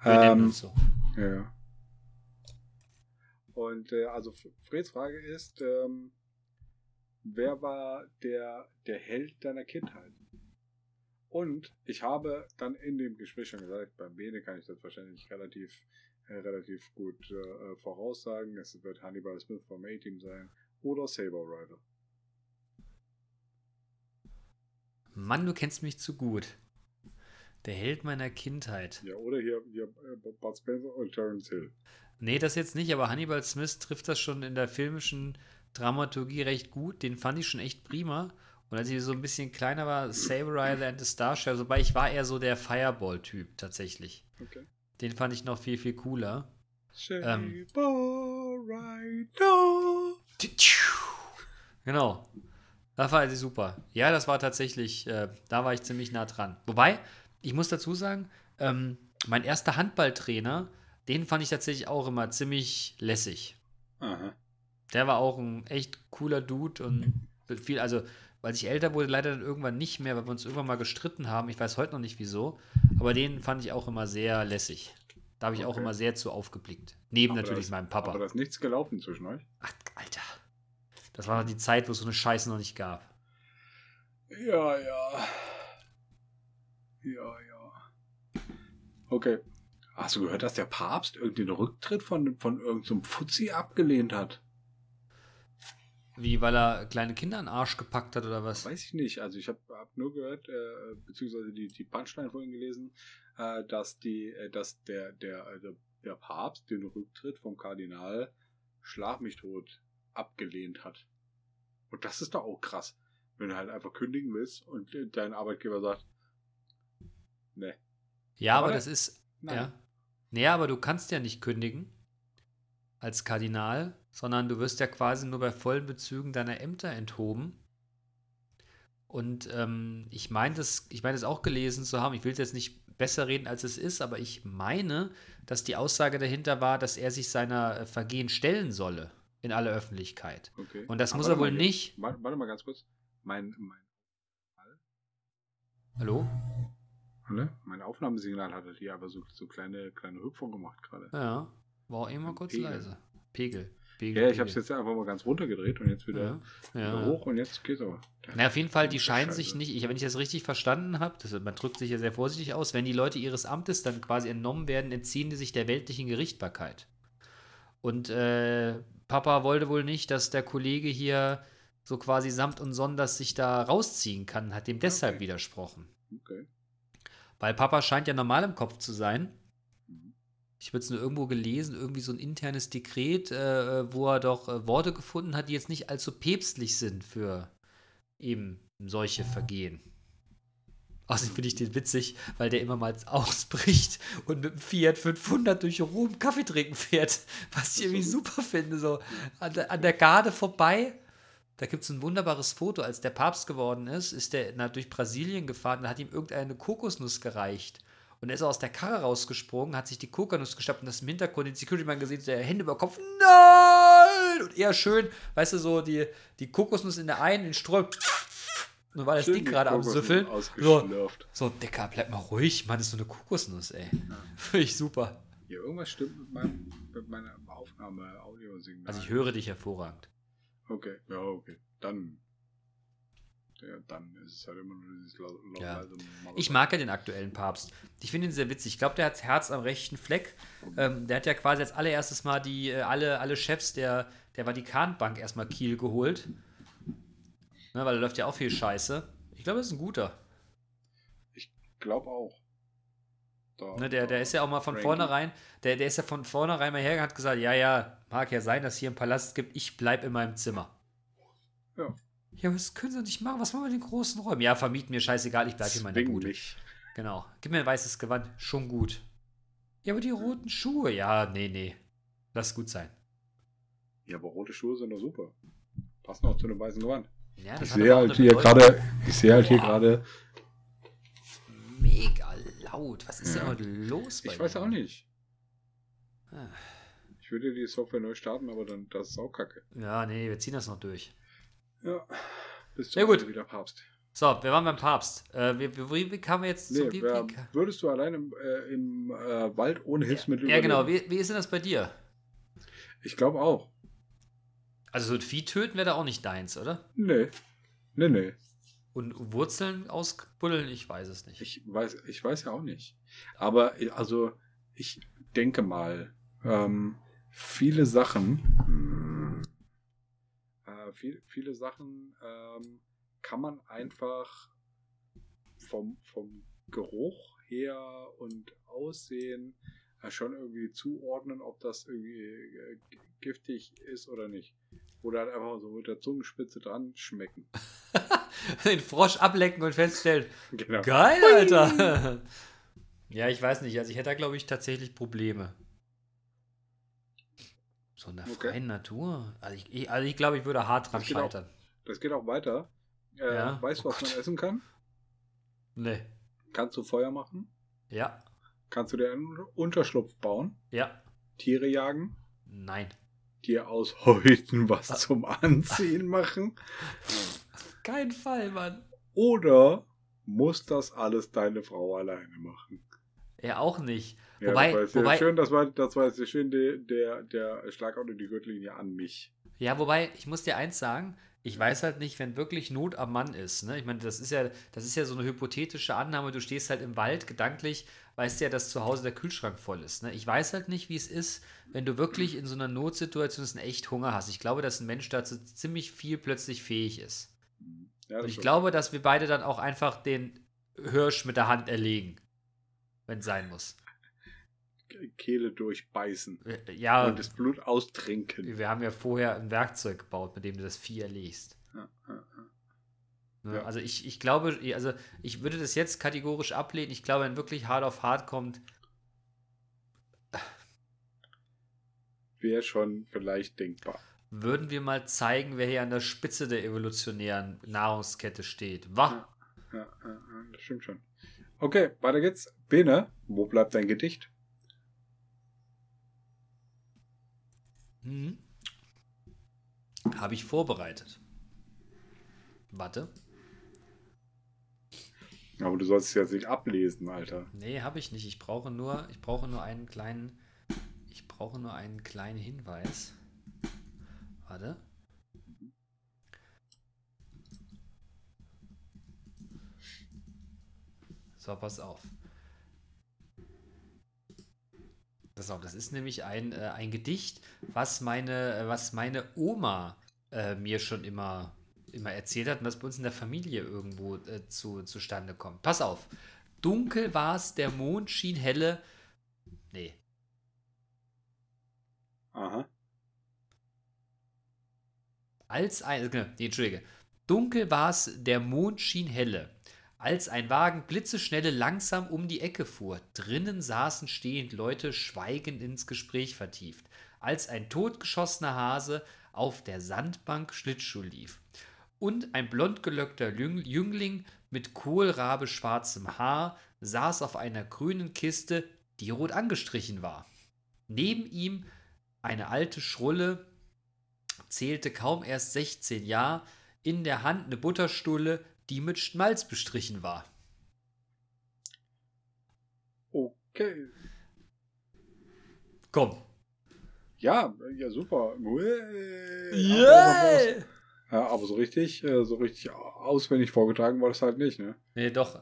Speaker 3: Wir
Speaker 2: Ähm,
Speaker 3: uns so.
Speaker 2: Ja, ja. Und äh, also Freds Frage ist, ähm, wer war der, der Held deiner Kindheit? Und ich habe dann in dem Gespräch schon gesagt, bei Bene kann ich das wahrscheinlich relativ, relativ gut äh, voraussagen. Es wird Hannibal Smith vom A-Team sein oder Saber Rider.
Speaker 3: Mann, du kennst mich zu gut. Der Held meiner Kindheit.
Speaker 2: Ja, oder hier, hier äh, Bud Spencer und Terence Hill.
Speaker 3: Nee, das jetzt nicht, aber Hannibal Smith trifft das schon in der filmischen Dramaturgie recht gut. Den fand ich schon echt prima. Und als ich so ein bisschen kleiner war, Saber Rider and the Starship, wobei ich war eher so der Fireball-Typ tatsächlich.
Speaker 2: Okay.
Speaker 3: Den fand ich noch viel, viel cooler.
Speaker 2: Saber
Speaker 3: Ähm. Genau. Das war also super. Ja, das war tatsächlich, äh, da war ich ziemlich nah dran. Wobei, ich muss dazu sagen, ähm, mein erster Handballtrainer, den fand ich tatsächlich auch immer ziemlich lässig.
Speaker 2: Aha.
Speaker 3: Der war auch ein echt cooler Dude und viel, also, weil ich älter wurde, leider dann irgendwann nicht mehr, weil wir uns irgendwann mal gestritten haben. Ich weiß heute noch nicht wieso, aber den fand ich auch immer sehr lässig. Da habe ich auch
Speaker 2: Okay.
Speaker 3: immer sehr zu aufgeblickt. Neben
Speaker 2: Aber
Speaker 3: natürlich
Speaker 2: das-
Speaker 3: meinem Papa.
Speaker 2: Aber da ist nichts gelaufen zwischen euch.
Speaker 3: Ach, Alter. Das war die Zeit, wo es so eine Scheiße noch nicht gab.
Speaker 2: Ja, ja. Ja, ja. Okay. Hast du gehört, dass der Papst irgendeinen Rücktritt von, von irgendeinem Fuzzi abgelehnt hat?
Speaker 3: Wie, weil er kleine Kinder in den Arsch gepackt hat oder was?
Speaker 2: Weiß ich nicht. Also ich habe hab nur gehört, äh, beziehungsweise die, die Punchline vorhin gelesen, äh, dass die, äh, dass der, der, also der Papst den Rücktritt vom Kardinal Schlag mich tot abgelehnt hat. Und das ist doch auch krass. Wenn du halt einfach kündigen willst und äh, dein Arbeitgeber sagt, ne.
Speaker 3: Ja, aber
Speaker 2: Aber-
Speaker 3: das ist.
Speaker 2: Nein.
Speaker 3: Ja. Nee, aber du kannst ja nicht kündigen als Kardinal, sondern du wirst ja quasi nur bei vollen Bezügen deiner Ämter enthoben. Und ähm, ich meine das, ich meine das auch gelesen zu haben. Ich will es jetzt nicht besser reden, als es ist, aber ich meine, dass die Aussage dahinter war, dass er sich seiner äh, Vergehen stellen solle in aller Öffentlichkeit.
Speaker 2: Okay.
Speaker 3: Und das
Speaker 2: Aber
Speaker 3: muss
Speaker 2: warte
Speaker 3: er wohl nicht.
Speaker 2: Warte, warte mal ganz kurz. Mein, mein,
Speaker 3: Hallo?
Speaker 2: ne? mein Aufnahmesignal hat halt hier aber so, so kleine, kleine Hüpfung gemacht gerade.
Speaker 3: Ja, war auch immer kurz
Speaker 2: Pegel.
Speaker 3: leise. Pegel. Pegel
Speaker 2: Ja, ich habe es jetzt einfach mal ganz runtergedreht und jetzt wieder,
Speaker 3: Ja,
Speaker 2: wieder
Speaker 3: ja.
Speaker 2: hoch und jetzt geht's aber.
Speaker 3: Na, auf jeden Fall, die scheinen sich nicht, ich, wenn ich das richtig verstanden habe, man drückt sich ja sehr vorsichtig aus, wenn die Leute ihres Amtes dann quasi entnommen werden, entziehen die sich der weltlichen Gerichtbarkeit. Und äh, Papa wollte wohl nicht, dass der Kollege hier so quasi samt und sonders sich da rausziehen kann, hat dem deshalb
Speaker 2: Okay.
Speaker 3: widersprochen.
Speaker 2: Okay.
Speaker 3: Weil Papa scheint ja normal im Kopf zu sein. Ich habe es nur irgendwo gelesen, irgendwie so ein internes Dekret, äh, wo er doch äh, Worte gefunden hat, die jetzt nicht allzu päpstlich sind für eben solche Vergehen. Außerdem finde ich den witzig, weil der immer mal ausbricht und mit dem Fiat 500 durch Rom Kaffee trinken fährt. [laughs] Was ich irgendwie super finde. So an der, an der Garde vorbei. Da gibt es ein wunderbares Foto. Als der Papst geworden ist, ist der na, durch Brasilien gefahren und hat ihm irgendeine Kokosnuss gereicht. Und er ist aus der Karre rausgesprungen, hat sich die Kokosnuss geschnappt und das im Hintergrund den Security-Mann gesehen, der Hände über Kopf. Nein! Und er schön, weißt du, so die, die Kokosnuss in der einen, den Strom. Nun war das
Speaker 2: Schön
Speaker 3: Ding gerade am Süffeln. So, so, Dicker, bleib mal ruhig. Mann, ist so eine Kokosnuss, ey. Finde ich super.
Speaker 2: Ja, irgendwas stimmt mit, meinem, mit meiner Aufnahme, Audiosignal.
Speaker 3: Also ich höre dich hervorragend.
Speaker 2: Okay, ja, okay. Dann. Ja, dann ist es halt immer nur dieses lau- lau-
Speaker 3: Ja. Ich mag ja den aktuellen Papst. Ich finde ihn sehr witzig. Ich glaube, der hat das Herz am rechten Fleck. Ähm, der hat ja quasi als allererstes mal die, äh, alle, alle Chefs der, der Vatikanbank erstmal Kiel geholt. Ne, weil da läuft ja auch viel Scheiße. Ich glaube, das ist ein guter.
Speaker 2: Glaub auch. Da,
Speaker 3: Ne, der, der ist ja auch mal von
Speaker 2: Frankie.
Speaker 3: vornherein, der, der ist ja von vornherein mal her und hat gesagt, ja, ja, mag ja sein, dass es hier einen Palast gibt, ich bleib in meinem Zimmer.
Speaker 2: Ja.
Speaker 3: Ja, aber das können sie doch nicht machen. Was machen wir mit den großen Räumen? Ja, vermieten mir scheißegal, ich bleib hier in meiner Bude.
Speaker 2: mich.
Speaker 3: Genau. Gib mir ein weißes Gewand. Schon gut. Ja, aber die roten Schuhe. Ja, nee, nee. Lass gut sein.
Speaker 2: Ja, aber rote Schuhe sind doch super. Passen auch zu einem weißen Gewand.
Speaker 3: Ja, das
Speaker 2: Ich
Speaker 3: hat
Speaker 2: sehe halt
Speaker 3: eine
Speaker 2: hier gerade, ich sehe halt hier gerade,
Speaker 3: Mega laut. Was ist
Speaker 2: Ja.
Speaker 3: denn heute los bei
Speaker 2: ich weiß auch nicht.
Speaker 3: Ah.
Speaker 2: Ich würde die Software neu starten, aber dann, das ist auch kacke.
Speaker 3: Ja, nee, wir ziehen das noch durch.
Speaker 2: Ja. Bis
Speaker 3: Ja, gut.
Speaker 2: wieder Papst.
Speaker 3: So, wir waren beim Papst. Äh, wie, wie, wie kamen wir jetzt
Speaker 2: Nee,
Speaker 3: zum wie,
Speaker 2: würdest du allein im, äh, im äh, Wald ohne Hilfsmittel
Speaker 3: Ja, genau.
Speaker 2: überleben?
Speaker 3: Wie, wie ist denn das bei dir?
Speaker 2: Ich glaube auch.
Speaker 3: Also so ein Vieh töten wäre da auch nicht deins, oder?
Speaker 2: Nee. Nee, nee.
Speaker 3: Und Wurzeln ausbuddeln, ich weiß es nicht.
Speaker 2: Ich weiß, ich weiß ja auch nicht. Aber äh, also ich denke mal, ähm, viele Sachen, äh, viel, viele Sachen ähm, kann man einfach vom, vom Geruch her und Aussehen äh, schon irgendwie zuordnen, ob das irgendwie äh, giftig ist oder nicht. Oder halt einfach so mit der Zungenspitze dran schmecken. [laughs]
Speaker 3: Den Frosch ablecken und feststellen,
Speaker 2: Genau.
Speaker 3: geil, Alter. [laughs] ja, ich weiß nicht. Also ich hätte da, glaube ich, tatsächlich Probleme. So in der
Speaker 2: Okay.
Speaker 3: freien Natur. Also ich, also ich glaube, ich würde hart dran
Speaker 2: Das geht auch.
Speaker 3: scheitern.
Speaker 2: Das geht auch weiter. Äh,
Speaker 3: Ja.
Speaker 2: Weißt du,
Speaker 3: Oh
Speaker 2: was man
Speaker 3: Gott.
Speaker 2: essen kann?
Speaker 3: Nee.
Speaker 2: Kannst du Feuer machen?
Speaker 3: Ja.
Speaker 2: Kannst du dir einen Unterschlupf bauen?
Speaker 3: Ja.
Speaker 2: Tiere jagen?
Speaker 3: Nein.
Speaker 2: Dir aus Häuten was
Speaker 3: Ah.
Speaker 2: zum Anziehen [laughs] machen?
Speaker 3: Kein Fall, Mann.
Speaker 2: Oder muss das alles deine Frau alleine machen?
Speaker 3: Er auch nicht.
Speaker 2: Ja,
Speaker 3: Wobei-
Speaker 2: das war
Speaker 3: wobei-
Speaker 2: schön, das war, das war jetzt schön der, der, der Schlag unter die Gürtellinie an mich.
Speaker 3: Ja, wobei, ich muss dir eins sagen, ich weiß halt nicht, wenn wirklich Not am Mann ist. Ne? Ich meine, das ist ja, das ist ja so eine hypothetische Annahme. Du stehst halt im Wald, gedanklich weißt du ja, dass zu Hause der Kühlschrank voll ist. Ne? Ich weiß halt nicht, wie es ist, wenn du wirklich in so einer Notsituation einen echt Hunger hast. Ich glaube, dass ein Mensch dazu ziemlich viel plötzlich fähig ist.
Speaker 2: Ja,
Speaker 3: Und ich
Speaker 2: stimmt.
Speaker 3: glaube, dass wir beide dann auch einfach den Hirsch mit der Hand erlegen. Wenn es sein muss.
Speaker 2: Kehle durchbeißen
Speaker 3: Äh, Ja,
Speaker 2: und das Blut austrinken.
Speaker 3: wir haben ja vorher ein Werkzeug gebaut, mit dem du das Vieh erlegst.
Speaker 2: Ja, ja, ja.
Speaker 3: Ne?
Speaker 2: Ja.
Speaker 3: Also ich, ich glaube, also ich würde das jetzt kategorisch ablehnen. Ich glaube, wenn wirklich hart auf hart kommt,
Speaker 2: Wäre schon vielleicht denkbar.
Speaker 3: würden wir mal zeigen, wer hier an der Spitze der evolutionären Nahrungskette steht.
Speaker 2: Ja, ja, das stimmt schon. Okay, weiter geht's. Bene, wo bleibt dein Gedicht?
Speaker 3: Mhm. Habe ich vorbereitet. Warte.
Speaker 2: Aber du sollst es jetzt nicht ablesen, Alter.
Speaker 3: Nee, habe ich nicht. Ich brauche nur, ich brauche nur einen kleinen, ich brauche nur einen kleinen Hinweis. Warte. So, pass auf. Pass auf, das ist nämlich ein, äh, ein Gedicht, was meine, äh, was meine Oma äh, mir schon immer, immer erzählt hat und das bei uns in der Familie irgendwo äh, zu, zustande kommt. Pass auf. Dunkel war's, der Mond schien helle. Nee.
Speaker 2: Aha.
Speaker 3: Als ein. Genau, nee, Entschuldige. Dunkel war's, der Mond schien helle. Als ein Wagen blitzeschnelle langsam um die Ecke fuhr. Drinnen saßen stehend Leute schweigend ins Gespräch vertieft. Als ein totgeschossener Hase auf der Sandbank Schlittschuh lief. Und ein blondgelöckter Jüng- Jüngling mit kohlrabe schwarzem Haar saß auf einer grünen Kiste, die rot angestrichen war. Neben ihm eine alte Schrulle, zählte kaum erst 16 Jahre, in der Hand eine Butterstulle, die mit Schmalz bestrichen war.
Speaker 2: Okay.
Speaker 3: Komm.
Speaker 2: Ja, ja, super.
Speaker 3: Yeah!
Speaker 2: Ja, aber so richtig, äh, so richtig auswendig vorgetragen war das halt nicht, ne?
Speaker 3: Nee, doch.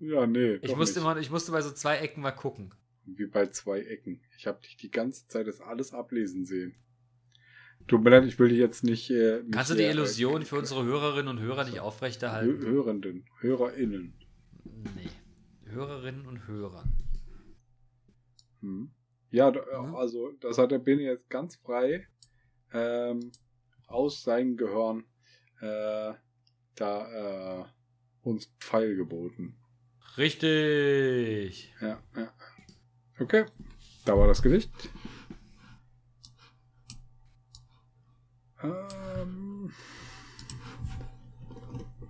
Speaker 2: Ja, nee.
Speaker 3: Ich
Speaker 2: doch
Speaker 3: musste,
Speaker 2: nicht.
Speaker 3: immer, ich musste bei so zwei Ecken mal gucken.
Speaker 2: Wie bei zwei Ecken. Ich habe dich die ganze Zeit das alles ablesen sehen. Tut mir leid, ich will dich jetzt nicht. Äh, nicht
Speaker 3: Kannst du die
Speaker 2: hier,
Speaker 3: Illusion
Speaker 2: äh,
Speaker 3: für unsere Hörerinnen und Hörer nicht aufrechterhalten?
Speaker 2: Hörenden, HörerInnen.
Speaker 3: Nee. Hörerinnen und Hörer.
Speaker 2: Hm. Ja,
Speaker 3: Mhm.
Speaker 2: also das hat der Bene jetzt ganz frei ähm, aus seinem Gehirn äh, da äh, uns Pfeil geboten.
Speaker 3: Richtig.
Speaker 2: Ja, ja. Okay, da war das Gedicht. Ähm,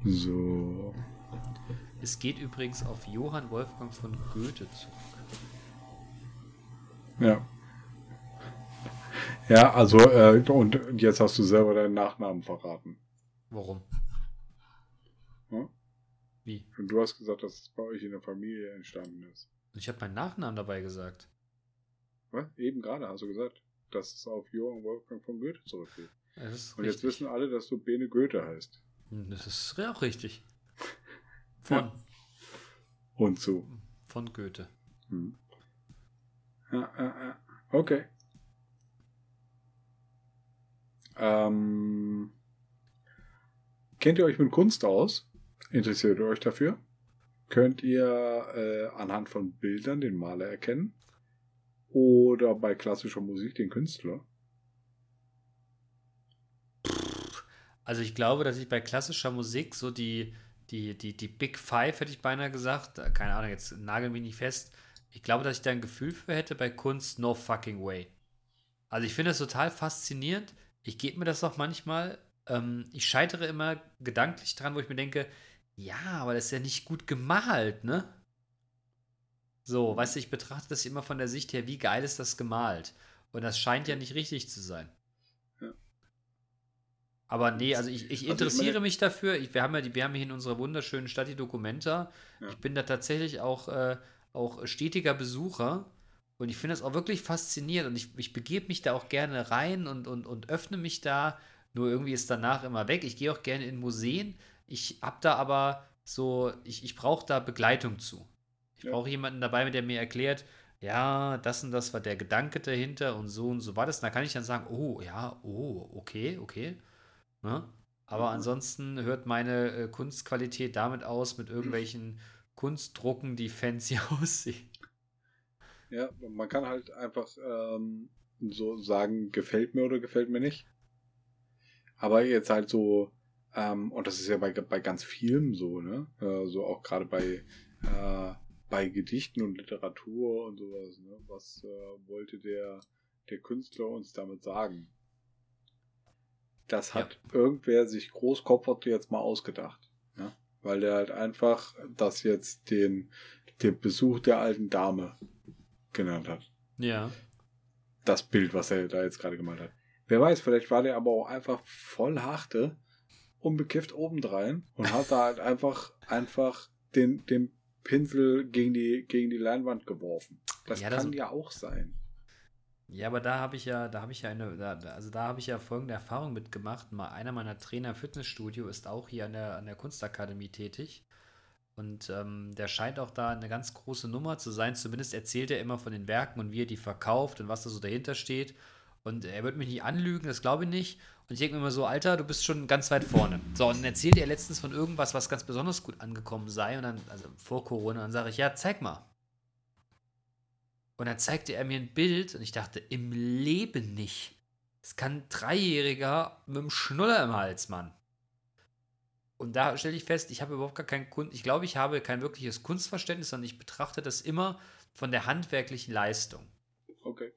Speaker 2: so.
Speaker 3: Es geht übrigens auf Johann Wolfgang von Goethe zurück.
Speaker 2: Ja. Ja, also, äh, und jetzt hast du selber deinen Nachnamen verraten.
Speaker 3: Warum?
Speaker 2: Hm?
Speaker 3: Wie?
Speaker 2: Und du hast gesagt, dass es bei euch in der Familie entstanden ist.
Speaker 3: Ich habe meinen Nachnamen dabei gesagt.
Speaker 2: Was? Eben gerade hast du gesagt, dass es auf Johann Wolfgang von Goethe zurückgeht.
Speaker 3: Das ist
Speaker 2: Und jetzt
Speaker 3: richtig.
Speaker 2: wissen alle, dass du Bene Goethe heißt.
Speaker 3: Hm, Das ist auch richtig. [laughs] Von,
Speaker 2: Und so.
Speaker 3: von Goethe.
Speaker 2: Hm. Ja, ja, ja. Okay. Ähm, kennt ihr euch mit Kunst aus? Interessiert ihr euch dafür? Könnt ihr äh, anhand von Bildern den Maler erkennen? Oder bei klassischer Musik den Künstler?
Speaker 3: Also ich glaube, dass ich bei klassischer Musik so die, die, die, die Big Five, hätte ich beinahe gesagt, äh, keine Ahnung, jetzt nagel mich nicht fest. Ich glaube, dass ich da ein Gefühl für hätte, bei Kunst no fucking way. Also ich finde das total faszinierend. Ich gebe mir das auch manchmal. Ähm, ich scheitere immer gedanklich dran, wo ich mir denke, ja, aber das ist ja nicht gut gemalt, ne? So, weißt du, ich betrachte das immer von der Sicht her, wie geil ist das gemalt? Und das scheint ja nicht richtig zu sein. Aber nee, also ich, ich
Speaker 2: Also ich
Speaker 3: interessiere
Speaker 2: meine-
Speaker 3: mich dafür. Ich, wir, haben ja die, wir haben hier in unserer wunderschönen Stadt die Documenta.
Speaker 2: Ja.
Speaker 3: Ich bin da tatsächlich auch, äh, auch stetiger Besucher. Und ich finde das auch wirklich faszinierend und ich, ich begebe mich da auch gerne rein und, und, und öffne mich da. Nur irgendwie ist danach immer weg. Ich gehe auch gerne in Museen. Ich habe da aber so, ich, ich brauche da Begleitung zu. Ich
Speaker 2: Ja.
Speaker 3: brauche jemanden dabei, der mir erklärt, ja, das und das war der Gedanke dahinter und so und so war das. Und da kann ich dann sagen, oh, ja, oh, okay, okay. Ne? Aber
Speaker 2: Mhm.
Speaker 3: ansonsten hört meine äh, Kunstqualität damit aus, mit irgendwelchen Kunstdrucken, die fancy [laughs] aussehen.
Speaker 2: Ja, man kann halt einfach ähm, so sagen, gefällt mir oder gefällt mir nicht. Aber jetzt halt so, ähm, und das ist ja bei, bei ganz vielen so, ne? Äh, so auch gerade bei, äh, bei Gedichten und Literatur und sowas, ne? Was äh, wollte der, der Künstler uns damit sagen? Das hat irgendwer sich Großkopfert jetzt mal ausgedacht. Ja? Weil der halt einfach das jetzt den, den Besuch der alten Dame genannt hat.
Speaker 3: Ja.
Speaker 2: Das Bild, was er da jetzt gerade gemalt hat. Wer weiß, vielleicht war der aber auch einfach voll harte, unbekifft obendrein und hat da halt einfach, einfach den, den Pinsel gegen die, gegen die Leinwand geworfen. Das
Speaker 3: Ja, das-
Speaker 2: kann ja auch sein.
Speaker 3: Ja, aber da habe ich ja, da habe ich ja eine, da, also da habe ich ja folgende Erfahrung mitgemacht. Mal einer meiner Trainer im Fitnessstudio ist auch hier an der, an der Kunstakademie tätig. Und ähm, der scheint auch da eine ganz große Nummer zu sein. Zumindest erzählt er immer von den Werken und wie er die verkauft und was da so dahinter steht. Und er wird mich nicht anlügen, das glaube ich nicht. Und ich denke mir immer so, Alter, du bist schon ganz weit vorne. So, und dann erzählt er letztens von irgendwas, was ganz besonders gut angekommen sei. Und dann, also vor Corona, dann sage ich, ja, zeig mal. Und dann zeigte er mir ein Bild und ich dachte, im Leben nicht. Das kann ein Dreijähriger mit einem Schnuller im Hals, Mann. Und da stelle ich fest, ich habe überhaupt gar kein Kunst, ich glaube, ich habe kein wirkliches Kunstverständnis, sondern ich betrachte das immer von der handwerklichen Leistung.
Speaker 2: Okay.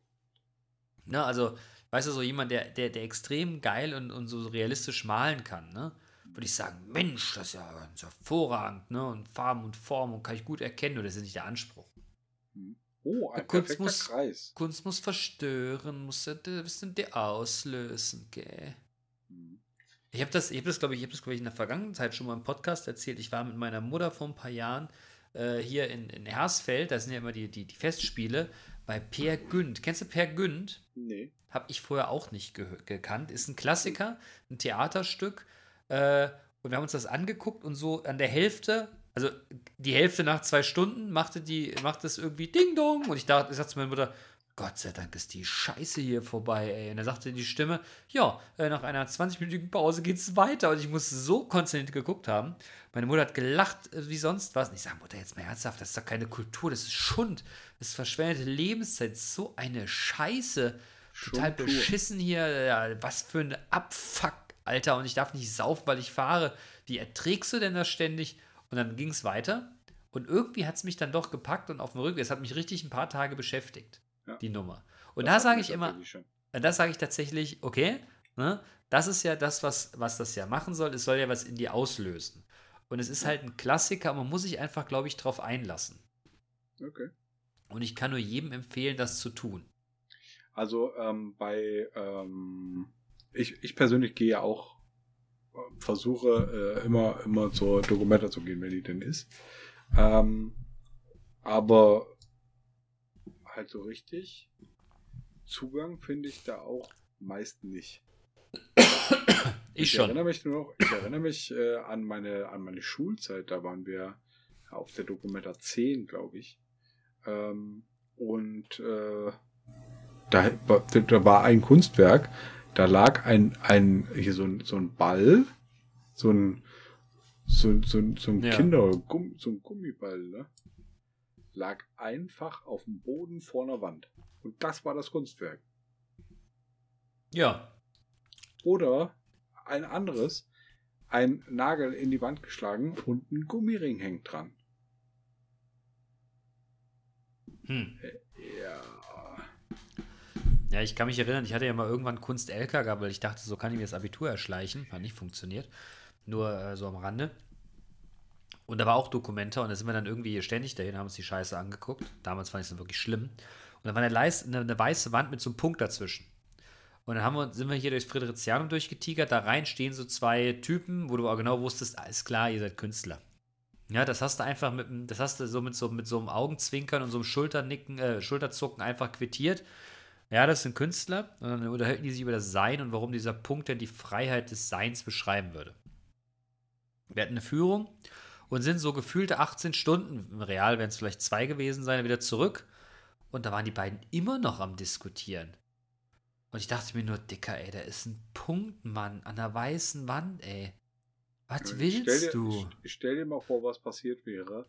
Speaker 3: Ne, also, weißt du, so jemand, der, der, der extrem geil und, und so realistisch malen kann, ne? Würde ich sagen, Mensch, das ist ja ganz hervorragend, ne? Und Farben und Formen und kann ich gut erkennen, nur das ist nicht der Anspruch.
Speaker 2: Oh, ein
Speaker 3: Kunst
Speaker 2: perfekter
Speaker 3: muss-
Speaker 2: Kreis.
Speaker 3: Kunst muss verstören, muss ein bisschen die auslösen, gell?
Speaker 2: Hm.
Speaker 3: Ich habe das, ich habe das, glaube ich, ich habe das, glaube ich, in der vergangenen Zeit schon mal im Podcast erzählt. Ich war mit meiner Mutter vor ein paar Jahren äh, hier in, in Hersfeld, da sind ja immer die, die, die Festspiele, bei Per Günd. Kennst du Per Günd?
Speaker 2: Nee.
Speaker 3: Habe ich vorher auch nicht gekannt. Ist ein Klassiker, ein Theaterstück. Äh, und wir haben uns das angeguckt und so an der Hälfte, also die Hälfte nach zwei Stunden, machte die, machte es irgendwie Ding Dong. Und ich dachte, ich sagte zu meiner Mutter, Gott sei Dank ist die Scheiße hier vorbei, ey. Und dann sagte die Stimme, ja, äh, nach einer 20-minütigen Pause geht's weiter. Und ich muss so konzentriert geguckt haben. Meine Mutter hat gelacht äh, wie sonst was. Und ich sage, Mutter, jetzt mal ernsthaft, das ist doch keine Kultur, das ist Schund. Das ist verschwendete Lebenszeit. So eine Scheiße. Total
Speaker 2: Schund pur.
Speaker 3: beschissen hier. Ja, was für ein Abfuck, Alter. Und ich darf nicht saufen, weil ich fahre. Wie erträgst du denn das ständig? Und dann ging es weiter. Und irgendwie hat es mich dann doch gepackt und auf dem Rücken. Es hat mich richtig ein paar Tage beschäftigt,
Speaker 2: Ja.
Speaker 3: die Nummer. Und
Speaker 2: Das
Speaker 3: da sage ich immer,
Speaker 2: schon.
Speaker 3: da sage ich tatsächlich, okay, ne, das ist ja das, was, was das ja machen soll. Es soll ja was in dir auslösen. Und es ist halt ein Klassiker, man muss sich einfach, glaube ich, drauf einlassen.
Speaker 2: Okay.
Speaker 3: Und ich kann nur jedem empfehlen, das zu tun.
Speaker 2: Also ähm, bei ähm, ich, ich persönlich gehe ja auch, äh, versuche äh, immer, immer zur Dokumenta zu gehen, wenn die denn ist. Ähm, aber halt so richtig Zugang finde ich da auch meist nicht.
Speaker 3: Ich schon.
Speaker 2: erinnere mich nur noch, ich erinnere mich äh, an meine an meine Schulzeit, da waren wir auf der Dokumenta 10, glaube ich. Ähm, und äh, da, da war ein Kunstwerk, da lag ein, ein hier so ein, so ein Ball, so ein so, so, so ein
Speaker 3: Ja.
Speaker 2: Kinder, so ein Gummiball, ne? Lag einfach auf dem Boden vor einer Wand. Und das war das Kunstwerk.
Speaker 3: Ja.
Speaker 2: Oder ein anderes, ein Nagel in die Wand geschlagen und ein Gummiring hängt dran.
Speaker 3: Hm.
Speaker 2: Ja.
Speaker 3: Ja, ich kann mich erinnern, ich hatte ja mal irgendwann Kunst LK gehabt, weil ich dachte, so kann ich mir das Abitur erschleichen. Hat nicht funktioniert. Nur äh, so am Rande. Und da war auch Dokumenta und da sind wir dann irgendwie ständig dahin, haben uns die Scheiße angeguckt. Damals fand ich es dann wirklich schlimm. Und da war eine, Leis eine, eine weiße Wand mit so einem Punkt dazwischen. Und dann haben wir, sind wir hier durchs Fridericianum durchgetigert. Da rein stehen so zwei Typen, wo du auch genau wusstest, alles klar, ihr seid Künstler. Ja, das hast du einfach mit, das hast du so mit so, mit so einem Augenzwinkern und so einem Schulternicken, äh, Schulterzucken einfach quittiert. Ja, das sind Künstler. Und dann unterhalten die sich über das Sein und warum dieser Punkt denn die Freiheit des Seins beschreiben würde. Wir hatten eine Führung und sind so gefühlte 18 Stunden, im Real wären es vielleicht zwei gewesen sein, wieder zurück. Und da waren die beiden immer noch am Diskutieren. Und ich dachte mir nur, Dicker, ey, da ist ein Punkt, Mann, an der weißen Wand, ey. Was
Speaker 2: Ich
Speaker 3: willst
Speaker 2: stell dir,
Speaker 3: du?
Speaker 2: Ich stell dir mal vor, was passiert wäre.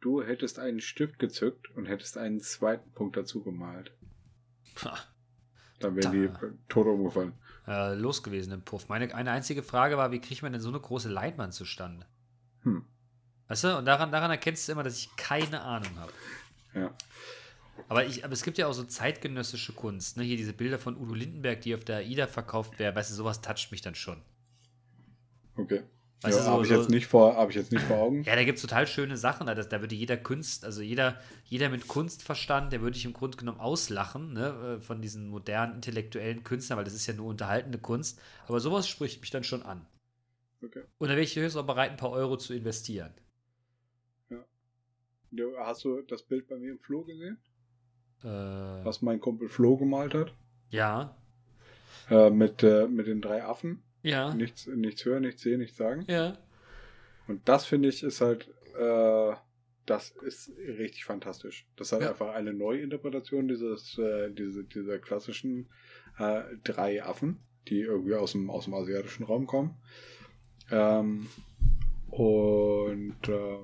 Speaker 2: Du hättest einen Stift gezückt und hättest einen zweiten Punkt dazu gemalt. Dann wären die tot umgefallen.
Speaker 3: äh, los gewesen im Puff. Meine eine einzige Frage war, wie kriegt man denn so eine große Leinwand zustande?
Speaker 2: Hm.
Speaker 3: Weißt du, und daran, daran erkennst du immer, dass ich keine Ahnung habe.
Speaker 2: Ja.
Speaker 3: Aber, ich, aber es gibt ja auch so zeitgenössische Kunst, ne? Hier diese Bilder von Udo Lindenberg, die auf der AIDA verkauft werden. Weißt du, sowas toucht mich dann schon.
Speaker 2: Okay.
Speaker 3: Weißt
Speaker 2: ja, habe ich,
Speaker 3: so-
Speaker 2: jetzt nicht vor- hab ich jetzt nicht vor Augen.
Speaker 3: Ja, da gibt es total schöne Sachen. Da, da würde jeder Kunst, also jeder, jeder mit Kunstverstand, der würde ich im Grunde genommen auslachen, ne, äh, von diesen modernen intellektuellen Künstlern, weil das ist ja nur unterhaltende Kunst. Aber sowas spricht mich dann schon an.
Speaker 2: Okay.
Speaker 3: Und da wäre ich höchstens auch bereit, ein paar Euro zu investieren.
Speaker 2: Du, hast du das Bild bei mir im Flo gesehen?
Speaker 3: Äh,
Speaker 2: Was mein Kumpel Flo gemalt hat?
Speaker 3: ja,
Speaker 2: Äh, mit, äh, mit den drei Affen.
Speaker 3: Ja,
Speaker 2: Nichts, nichts hören, nichts sehen, nichts sagen.
Speaker 3: ja.
Speaker 2: Und das finde ich ist halt, äh, das ist richtig fantastisch. Das ist halt
Speaker 3: Ja.
Speaker 2: einfach eine Neuinterpretation dieses, äh, diese, dieser klassischen äh, drei Affen, die irgendwie aus dem, aus dem asiatischen Raum kommen. Ähm, und äh,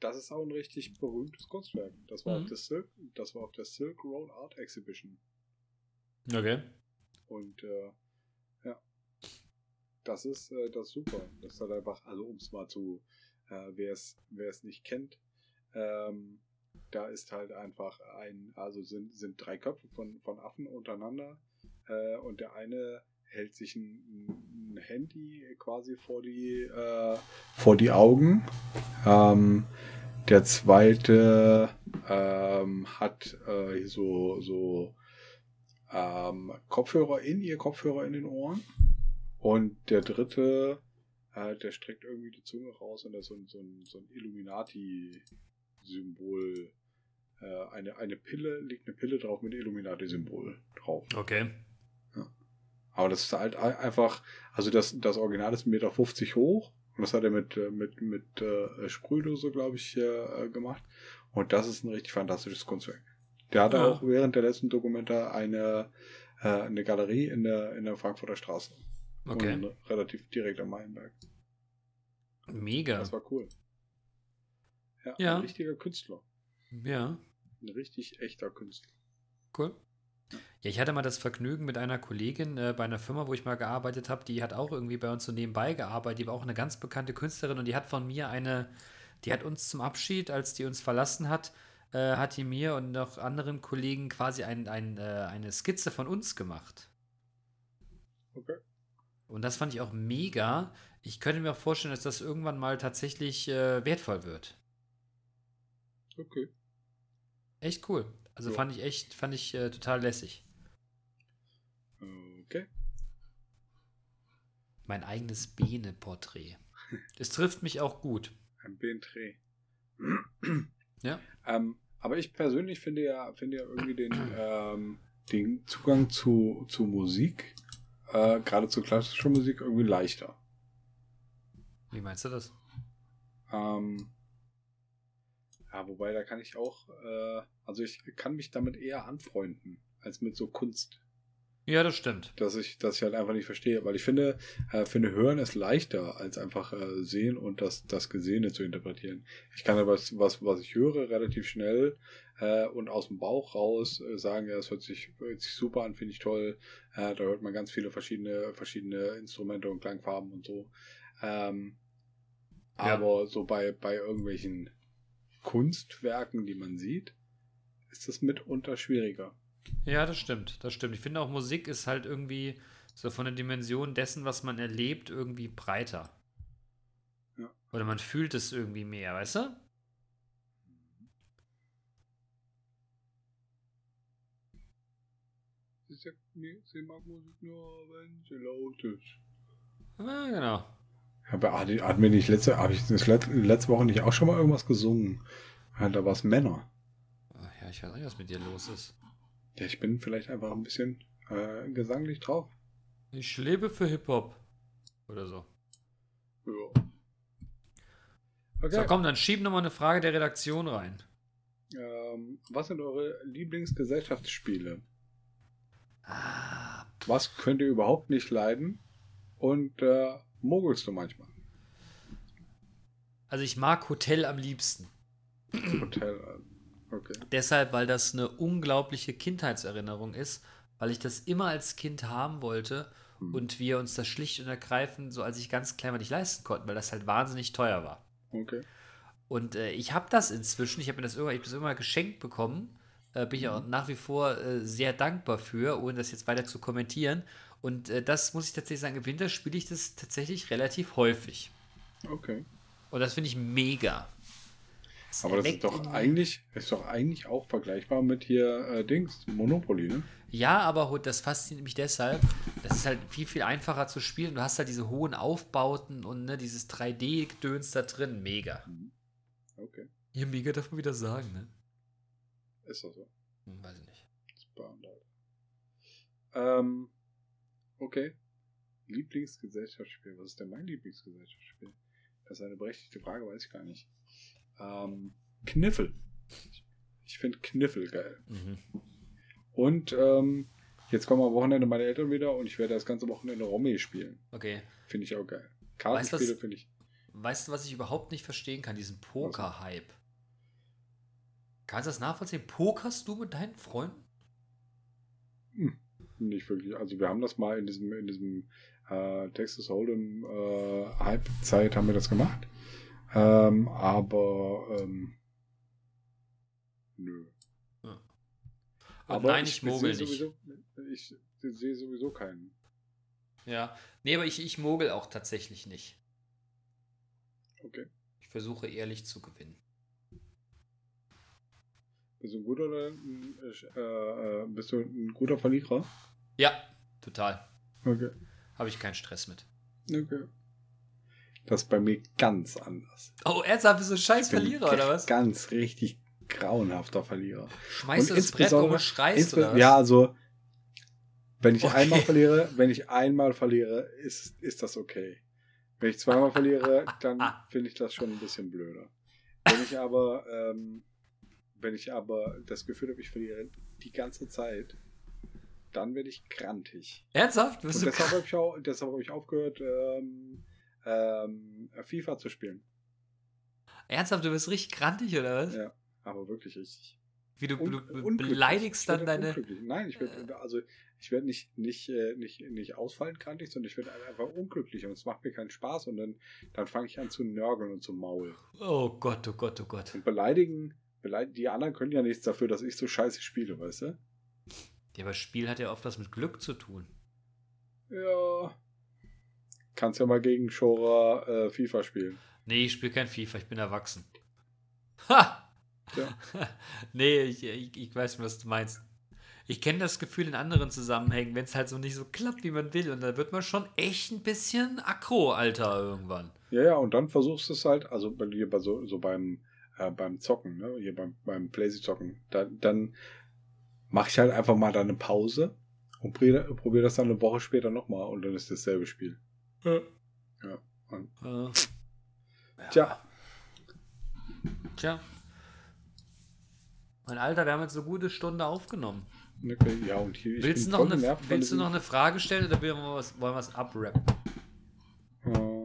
Speaker 2: das ist auch ein richtig berühmtes Kunstwerk. Das war,
Speaker 3: Mhm.
Speaker 2: auf, der Silk, das war auf der Silk Road Art Exhibition.
Speaker 3: Okay.
Speaker 2: Und äh, das ist, äh, das ist super. Das ist halt einfach, also um es mal zu, äh, wer es nicht kennt, ähm, da ist halt einfach ein, also sind, sind drei Köpfe von, von Affen untereinander äh, und der eine hält sich ein, ein Handy quasi vor die, äh, vor die Augen. Ähm, der zweite ähm, hat äh, so, so ähm, Kopfhörer in ihr Kopfhörer in den Ohren. Und der dritte, äh, der streckt irgendwie die Zunge raus und da ist so ein, so ein, so ein Illuminati-Symbol. Äh, eine, eine Pille, liegt eine Pille drauf mit Illuminati-Symbol drauf.
Speaker 3: Okay.
Speaker 2: Aber das ist halt ein- einfach, also das, das Original ist 1,50 Meter hoch und das hat er mit, äh, mit, mit äh, Sprühdose, glaube ich, äh, gemacht. Und das ist ein richtig fantastisches Kunstwerk. Der hatte
Speaker 3: Ja.
Speaker 2: auch während der letzten Dokumenta eine, äh, eine Galerie in der, in der Frankfurter Straße.
Speaker 3: Okay.
Speaker 2: Und relativ direkt am Meilenberg.
Speaker 3: Mega.
Speaker 2: Das war cool. Ja,
Speaker 3: Ja.
Speaker 2: ein richtiger Künstler.
Speaker 3: Ja.
Speaker 2: Ein richtig echter Künstler.
Speaker 3: Cool. Ja, ich hatte mal das Vergnügen mit einer Kollegin äh, bei einer Firma, wo ich mal gearbeitet habe, die hat auch irgendwie bei uns so nebenbei gearbeitet, die war auch eine ganz bekannte Künstlerin und die hat von mir eine, die hat uns zum Abschied, als die uns verlassen hat, äh, hat die mir und noch anderen Kollegen quasi ein, ein, äh, eine Skizze von uns gemacht.
Speaker 2: Okay.
Speaker 3: Und das fand ich auch mega. Ich könnte mir auch vorstellen, dass das irgendwann mal tatsächlich äh, wertvoll wird.
Speaker 2: Okay.
Speaker 3: Echt cool. Also
Speaker 2: Ja.
Speaker 3: fand ich echt, fand ich äh, total lässig.
Speaker 2: Okay.
Speaker 3: Mein eigenes Bene-Porträt. Es trifft mich auch gut.
Speaker 2: Ein Bentré.
Speaker 3: Ja.
Speaker 2: Ähm, aber ich persönlich finde ja, finde ja irgendwie den, ähm, den Zugang zu, zu Musik, äh, gerade zu klassischer Musik, irgendwie leichter.
Speaker 3: Wie meinst du das?
Speaker 2: Ähm, ja, wobei da kann ich auch, äh, also ich kann mich damit eher anfreunden, als mit so Kunst.
Speaker 3: Ja, das stimmt.
Speaker 2: dass ich, ich halt einfach nicht verstehe, weil ich finde, äh, finde Hören ist leichter als einfach äh, sehen und das, das Gesehene zu interpretieren. Ich kann aber was, was ich höre, relativ schnell äh, und aus dem Bauch raus äh, sagen, ja, das hört sich, hört sich super an, finde ich toll. Äh, da hört man ganz viele verschiedene, verschiedene Instrumente und Klangfarben und so. Ähm,
Speaker 3: Ja.
Speaker 2: Aber so bei, bei irgendwelchen Kunstwerken, die man sieht, ist das mitunter schwieriger.
Speaker 3: Ja, das stimmt. Das stimmt. Ich finde auch Musik ist halt irgendwie so von der Dimension dessen, was man erlebt, irgendwie breiter.
Speaker 2: Ja.
Speaker 3: Oder man fühlt es irgendwie mehr, weißt du?
Speaker 2: Sie mir, mag Musik nur, wenn sie laut ist.
Speaker 3: Ja, genau.
Speaker 2: Aber hat- wir nicht letzte, habe ich das letzte Woche nicht auch schon mal irgendwas gesungen? Da war es Männer.
Speaker 3: Ach ja, ich weiß nicht, was mit dir los ist.
Speaker 2: Ja, ich bin vielleicht einfach ein bisschen äh, gesanglich drauf.
Speaker 3: Ich lebe für Hip-Hop. Oder so.
Speaker 2: Ja. Okay.
Speaker 3: So, komm, dann schieb nochmal eine Frage der Redaktion rein.
Speaker 2: Ähm, was sind eure Lieblingsgesellschaftsspiele? Was könnt ihr überhaupt nicht leiden? Und äh, mogelst du manchmal?
Speaker 3: Also ich mag Hotel am liebsten.
Speaker 2: Hotel. äh, Okay.
Speaker 3: Deshalb, weil das eine unglaubliche Kindheitserinnerung ist, weil ich das immer als Kind haben wollte
Speaker 2: Hm.
Speaker 3: und wir uns das schlicht und ergreifend, so als ich ganz klein war, nicht leisten konnten, weil das halt wahnsinnig teuer war.
Speaker 2: Okay.
Speaker 3: Und äh, ich habe das inzwischen, ich habe mir das irgendwann, ich hab das irgendwann geschenkt bekommen, äh, bin ich auch nach wie vor äh, sehr dankbar für, ohne das jetzt weiter zu kommentieren. Und äh, das muss ich tatsächlich sagen, im Winter spiele ich das tatsächlich relativ häufig.
Speaker 2: Okay.
Speaker 3: Und das finde ich mega. Es
Speaker 2: Aber das ist doch eigentlich, ist doch eigentlich auch vergleichbar mit hier äh, Dings, Monopoly, ne?
Speaker 3: Ja, aber das fasziniert mich deshalb. Das ist halt viel, viel einfacher zu spielen. Du hast halt diese hohen Aufbauten und ne, dieses 3D-Gedöns da drin. Mega.
Speaker 2: Okay.
Speaker 3: Ja, mega darf man wieder sagen, ne?
Speaker 2: Ist doch so.
Speaker 3: Hm, weiß ich nicht.
Speaker 2: Spannend, Alter. Ähm, okay. Lieblingsgesellschaftsspiel. Was ist denn mein Lieblingsgesellschaftsspiel? Das ist eine berechtigte Frage, weiß ich gar nicht. Ähm, Kniffel. Ich finde Kniffel geil.
Speaker 3: Mhm.
Speaker 2: Und ähm, jetzt kommen am Wochenende meine Eltern wieder und ich werde das ganze Wochenende Romy spielen.
Speaker 3: Okay.
Speaker 2: Finde ich auch geil. Kartenspiele finde ich.
Speaker 3: Weißt du, was ich überhaupt nicht verstehen kann? Diesen Poker-Hype. Kannst du das nachvollziehen? Pokerst du mit deinen Freunden?
Speaker 2: Nicht wirklich. Also wir haben das mal in diesem, in diesem äh, Texas Hold'em äh, Hype-Zeit haben wir das gemacht. Ähm, aber ähm, nö.
Speaker 3: Und
Speaker 2: Aber
Speaker 3: nein, ich mogel
Speaker 2: sehe
Speaker 3: nicht.
Speaker 2: Sowieso, ich sehe sowieso keinen.
Speaker 3: Ja. Nee, aber ich, ich mogel auch tatsächlich nicht.
Speaker 2: Okay.
Speaker 3: Ich versuche ehrlich zu gewinnen.
Speaker 2: Bist du ein guter äh, äh, bist du ein guter Verlierer?
Speaker 3: Ja, total.
Speaker 2: Okay.
Speaker 3: Habe ich keinen Stress mit.
Speaker 2: Okay. Das ist bei mir ganz anders.
Speaker 3: Oh, ernsthaft, bist du ein scheiß Verlierer, oder was?
Speaker 2: Ganz richtig grauenhafter Verlierer.
Speaker 3: Schmeißt du das Brett um und schreist, oder was?
Speaker 2: Ja, also wenn ich
Speaker 3: Okay.
Speaker 2: einmal verliere, wenn ich einmal verliere, ist, ist das okay. Wenn ich zweimal verliere, dann [laughs] finde ich das schon ein bisschen blöder. Wenn ich aber, ähm, wenn ich aber das Gefühl habe, ich verliere die ganze Zeit, dann werde ich grantig.
Speaker 3: Ernsthaft? Bist
Speaker 2: Und
Speaker 3: du
Speaker 2: deshalb habe ich, auch- deshalb hab ich aufgehört, ähm, ähm, FIFA zu spielen.
Speaker 3: Ernsthaft, du bist richtig grantig, oder was?
Speaker 2: Ja, aber wirklich richtig.
Speaker 3: Wie du,
Speaker 2: Un
Speaker 3: du beleidigst dann deine.
Speaker 2: Nein, ich werde also ich werde nicht nicht äh, nicht nicht ausfallend krantig, sondern ich werde einfach unglücklich und es macht mir keinen Spaß und dann dann fange ich an zu nörgeln und zu maulen
Speaker 3: Oh Gott, oh Gott, oh Gott.
Speaker 2: und beleidigen. Die anderen können ja nichts dafür, dass ich so scheiße spiele, weißt du?
Speaker 3: Ja, aber Spiel hat ja oft was mit Glück zu tun.
Speaker 2: Ja. Kannst ja mal gegen Schora äh, FIFA spielen.
Speaker 3: Nee, ich spiele kein FIFA, ich bin erwachsen. Ha!
Speaker 2: Ja. [laughs]
Speaker 3: nee, ich, ich, ich weiß, was du meinst. Ich kenne das Gefühl in anderen Zusammenhängen, wenn es halt so nicht so klappt, wie man will. Und da wird man schon echt ein bisschen aggro, Alter, irgendwann.
Speaker 2: Ja, ja, und dann versuchst du es halt, also bei dir bei so, so beim, äh, beim Zocken, ne? Hier beim, beim Playsy zocken, da, dann mache ich halt einfach mal da eine Pause und probiere probier das dann eine Woche später nochmal und dann ist dasselbe Spiel.
Speaker 3: Äh,
Speaker 2: Tja,
Speaker 3: tja. Mein Alter, wir haben jetzt eine gute Stunde aufgenommen.
Speaker 2: okay, ja, und hier, ich
Speaker 3: willst du, noch
Speaker 2: voll
Speaker 3: eine, willst du noch eine Frage stellen oder wollen wir was, wollen wir was abrappen?
Speaker 2: Äh,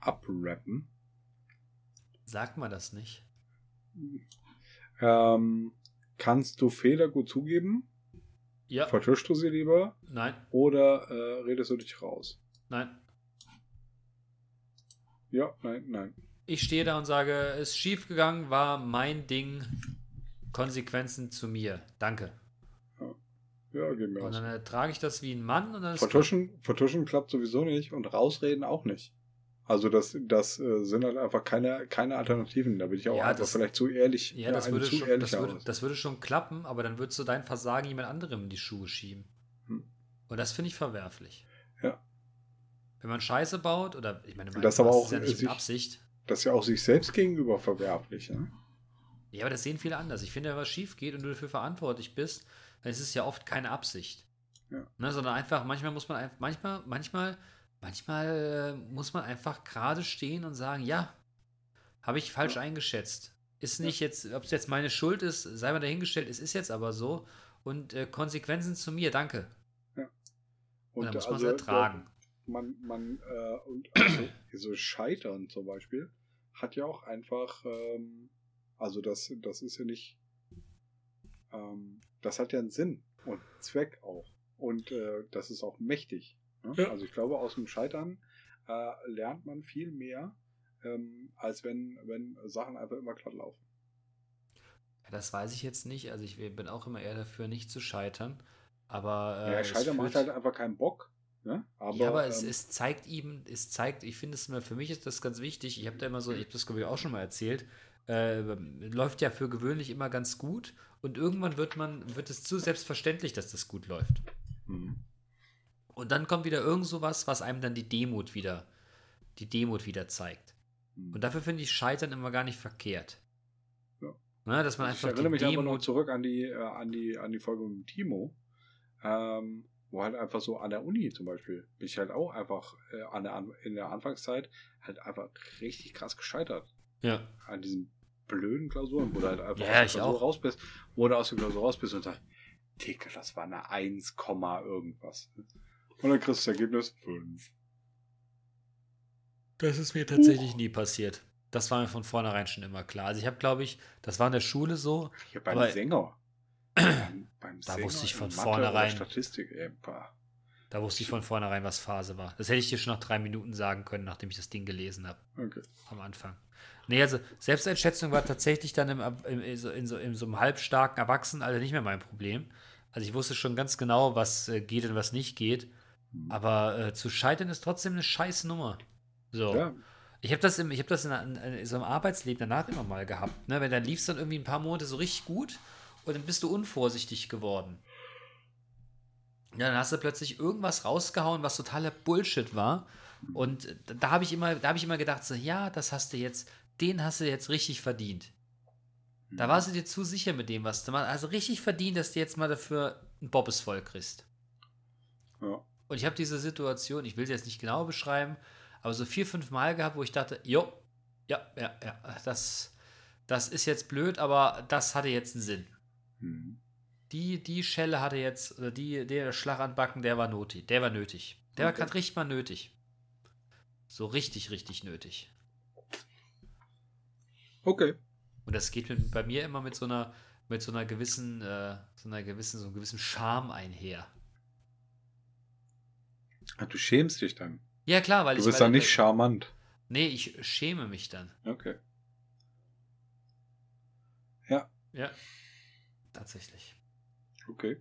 Speaker 2: abrappen.
Speaker 3: Sagt man das nicht?
Speaker 2: Ähm, kannst du Fehler gut zugeben?
Speaker 3: Ja.
Speaker 2: Vertuschst du sie lieber?
Speaker 3: Nein,
Speaker 2: Oder äh, redest du dich raus?
Speaker 3: nein.
Speaker 2: Ja, nein, nein.
Speaker 3: Ich stehe da und sage, ist schief gegangen, war mein Ding. Konsequenzen zu mir. Danke.
Speaker 2: Ja, geht mir
Speaker 3: Und
Speaker 2: aus.
Speaker 3: dann äh, trage ich das wie ein Mann und dann ist
Speaker 2: Vertuschen, vertuschen klappt sowieso nicht und rausreden auch nicht. Also das, das äh, sind halt einfach keine, keine Alternativen. Da bin ich auch
Speaker 3: Ja,
Speaker 2: einfach
Speaker 3: das-
Speaker 2: vielleicht zu ehrlich.
Speaker 3: Ja, das würde, schon, das, würde, das würde schon klappen, aber dann würdest du dein Versagen jemand anderem in die Schuhe schieben.
Speaker 2: Hm.
Speaker 3: Und das finde ich verwerflich.
Speaker 2: Ja.
Speaker 3: Wenn man Scheiße baut, oder ich meine,
Speaker 2: Das aber auch
Speaker 3: ist ja nicht
Speaker 2: sich-
Speaker 3: mit Absicht.
Speaker 2: Das ist ja auch sich selbst gegenüber verwerflich. Ne?
Speaker 3: Ja, aber das sehen viele anders. Ich finde, wenn was schief geht und du dafür verantwortlich bist, dann ist es ja oft keine Absicht.
Speaker 2: Ja.
Speaker 3: Ne, sondern einfach, manchmal muss man einfach, manchmal, manchmal, manchmal äh, muss man einfach gerade stehen und sagen, ja, habe ich falsch eingeschätzt. Ist nicht jetzt, ob es jetzt meine Schuld ist, sei mal dahingestellt, es ist jetzt aber so. Und äh, Konsequenzen zu mir, danke. Und, dann muss man es
Speaker 2: also,
Speaker 3: ertragen.
Speaker 2: man, man äh, und also, so Scheitern zum Beispiel hat ja auch einfach, ähm, also das, das ist ja nicht, ähm, das hat ja einen Sinn und Zweck auch. Und äh, das ist auch mächtig. Ne?
Speaker 3: Ja.
Speaker 2: Also ich glaube, aus dem Scheitern äh, lernt man viel mehr, ähm, als wenn, wenn Sachen einfach immer glatt laufen.
Speaker 3: Ja, das weiß ich jetzt nicht. Also ich bin auch immer eher dafür, nicht zu scheitern. Aber äh,
Speaker 2: ja,
Speaker 3: es
Speaker 2: Scheitern macht halt einfach keinen Bock. Ne? Aber,
Speaker 3: ja, aber es,
Speaker 2: ähm,
Speaker 3: es zeigt ihm, es zeigt, ich finde es immer, für mich ist das ganz wichtig. Ich habe da immer so, ich habe das glaube ich auch schon mal erzählt, äh, läuft ja für gewöhnlich immer ganz gut und irgendwann wird man, wird es zu selbstverständlich, dass das gut läuft.
Speaker 2: hm.
Speaker 3: Und dann kommt wieder irgend sowas, was einem dann die Demut wieder, die Demut wieder zeigt.
Speaker 2: Hm.
Speaker 3: Und dafür finde ich Scheitern immer gar nicht verkehrt.
Speaker 2: Ja.
Speaker 3: Ne, dass man
Speaker 2: Also ich
Speaker 3: einfach
Speaker 2: erinnere
Speaker 3: die
Speaker 2: mich einfach noch
Speaker 3: Demut.
Speaker 2: zurück an die, äh, an die, an die Folge mit Timo, ähm, wo halt einfach so an der Uni zum Beispiel, bin ich halt auch einfach äh, an der, An- in der Anfangszeit halt einfach richtig krass gescheitert.
Speaker 3: Ja.
Speaker 2: An diesen blöden Klausuren, wo du halt einfach
Speaker 3: Ja,
Speaker 2: aus
Speaker 3: ich
Speaker 2: der Klausur
Speaker 3: auch.
Speaker 2: raus bist, wo du aus der Klausur raus bist und sagst, Digga, das war eine 1, Komma irgendwas. Und dann kriegst du das Ergebnis 5.
Speaker 3: Das ist mir tatsächlich nie passiert. Das war mir von vornherein schon immer klar. Also ich habe, glaube ich, das war in der Schule so.
Speaker 2: Hier beim
Speaker 3: Aber-
Speaker 2: Sänger. [clears throat] beim, beim
Speaker 3: Da wusste ich von vornherein-
Speaker 2: Statistik, ey.
Speaker 3: Da wusste ich von vornherein, was Phase war. Das hätte ich dir schon nach drei Minuten sagen können, nachdem ich das Ding gelesen habe.
Speaker 2: Okay.
Speaker 3: Am Anfang. Nee, also Selbsteinschätzung war tatsächlich dann im, im, in, so, in, so, in so einem halbstarken Erwachsenenalter nicht mehr mein Problem. Also ich wusste schon ganz genau, was äh, geht und was nicht geht.
Speaker 2: Hm.
Speaker 3: Aber äh, zu scheitern ist trotzdem eine scheiß Nummer. So.
Speaker 2: Ja,
Speaker 3: Ich habe das, im, ich hab das in, in, so einem Arbeitsleben danach immer mal gehabt. Ne? Wenn dann lief es dann irgendwie ein paar Monate so richtig gut und dann bist du unvorsichtig geworden. Ja, dann hast du plötzlich irgendwas rausgehauen, was totaler Bullshit war. Und da, habe ich immer, da habe ich immer gedacht, so, ja, das hast du jetzt, den hast du jetzt richtig verdient. Da warst du dir zu sicher mit dem, was du machst. Also richtig verdient, dass du jetzt mal dafür ein Bobbes voll kriegst.
Speaker 2: ja.
Speaker 3: Und ich habe diese Situation, ich will sie jetzt nicht genau beschreiben, aber so vier, fünf Mal gehabt, wo ich dachte, jo, ja, ja, ja, das, das ist jetzt blöd, aber das hatte jetzt einen Sinn.
Speaker 2: Hm.
Speaker 3: Die, die Schelle hatte jetzt, oder die, der Schlag an Backen, der war nötig. Der war nötig. Der war
Speaker 2: Okay.
Speaker 3: gerade richtig mal nötig. So richtig, richtig nötig.
Speaker 2: Okay.
Speaker 3: Und das geht mit, bei mir immer mit so einer, mit so einer gewissen, äh, so einer gewissen, so einem gewissen Charme einher.
Speaker 2: Ah, Du schämst dich dann.
Speaker 3: Ja, klar, weil
Speaker 2: Du
Speaker 3: ich.
Speaker 2: bist
Speaker 3: weil,
Speaker 2: dann nicht charmant.
Speaker 3: Nee, ich schäme mich dann.
Speaker 2: Okay.
Speaker 3: Ja. Tatsächlich.
Speaker 2: Okay.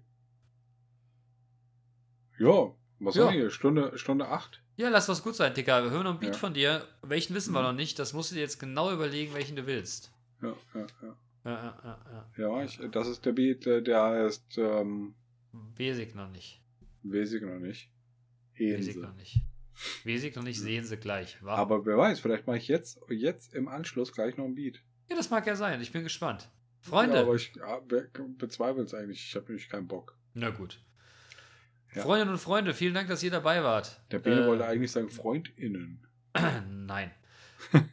Speaker 2: Ja, was
Speaker 3: Ja.
Speaker 2: haben wir hier? Stunde, Stunde acht?
Speaker 3: Ja, lass was gut sein, Dicker. Wir hören noch einen Beat
Speaker 2: Ja.
Speaker 3: von dir. Welchen wissen wir
Speaker 2: Mhm.
Speaker 3: noch nicht. Das musst du dir jetzt genau überlegen, welchen du willst.
Speaker 2: Ja, ja, ja.
Speaker 3: Ja, ja, ja, ja.
Speaker 2: Ja, ich, das ist der Beat, äh, der heißt ähm,
Speaker 3: Wesig noch nicht.
Speaker 2: Wesig noch nicht.
Speaker 3: Wesig
Speaker 2: Hense.
Speaker 3: noch nicht. Wesig noch nicht, sehen sie gleich. Wa?
Speaker 2: Aber wer weiß, vielleicht mache ich jetzt, jetzt im Anschluss gleich noch ein Beat.
Speaker 3: ja, das mag ja sein. Ich bin gespannt. Freunde.
Speaker 2: Ja, aber ich ja, be- bezweifle es eigentlich. Ich habe nämlich keinen Bock.
Speaker 3: Na gut.
Speaker 2: Ja.
Speaker 3: Freundinnen und Freunde, vielen Dank, dass ihr dabei wart.
Speaker 2: Der Bene
Speaker 3: Äh,
Speaker 2: wollte eigentlich sagen FreundInnen. [clears throat]
Speaker 3: Nein. [laughs]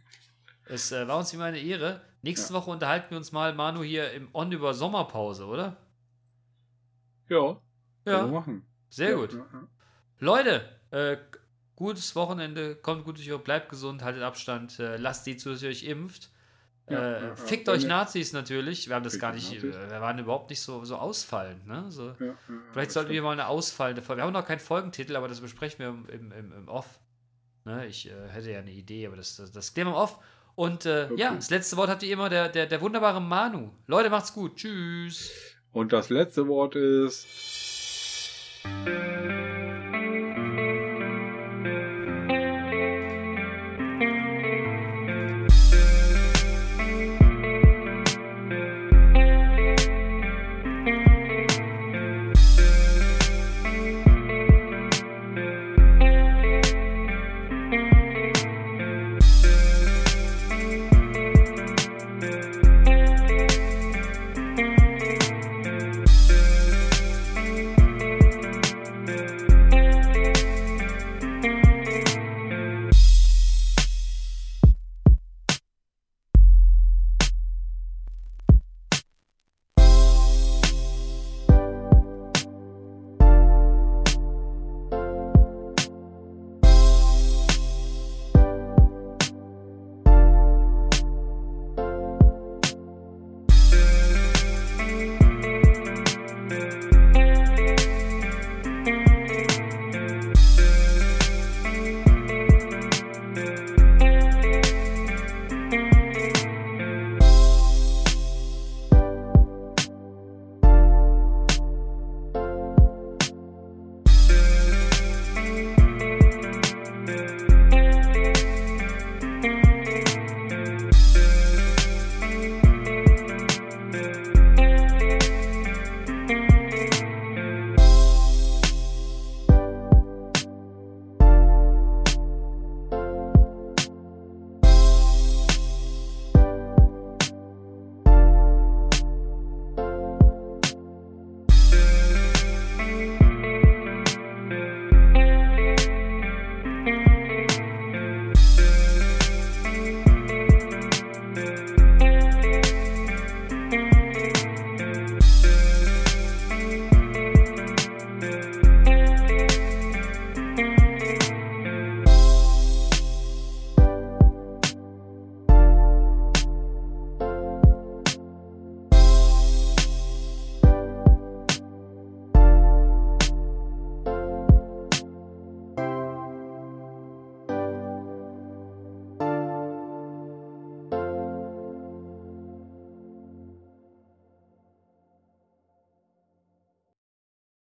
Speaker 3: es äh, war uns wie meine Ehre. Nächste Woche unterhalten wir uns mal, Manu, hier im On über Sommerpause, oder?
Speaker 2: Ja,
Speaker 3: Ja,
Speaker 2: machen.
Speaker 3: sehr
Speaker 2: ja,
Speaker 3: gut.
Speaker 2: Ja, ja.
Speaker 3: Leute, äh, gutes Wochenende, kommt gut durch, bleibt gesund, haltet Abstand, äh, lasst die zu, dass ihr euch impft.
Speaker 2: Ja,
Speaker 3: äh,
Speaker 2: ja, ja.
Speaker 3: Fickt
Speaker 2: Wenn
Speaker 3: euch
Speaker 2: ihr-
Speaker 3: Nazis natürlich. Wir haben das gar nicht, äh, wir waren überhaupt nicht so, so ausfallend. Ne? So,
Speaker 2: Ja, ja, ja,
Speaker 3: vielleicht sollten wir mal eine ausfallende Folge. Wir haben noch keinen Folgentitel, aber das besprechen wir im, im, im, Off. Ne? Ich äh, hätte ja eine Idee, aber das, das, das klären wir im Off. Und äh,
Speaker 2: Okay.
Speaker 3: ja, das letzte Wort hat wie immer der, der, der wunderbare Manu. Leute, macht's gut. Tschüss.
Speaker 2: Und das letzte Wort ist.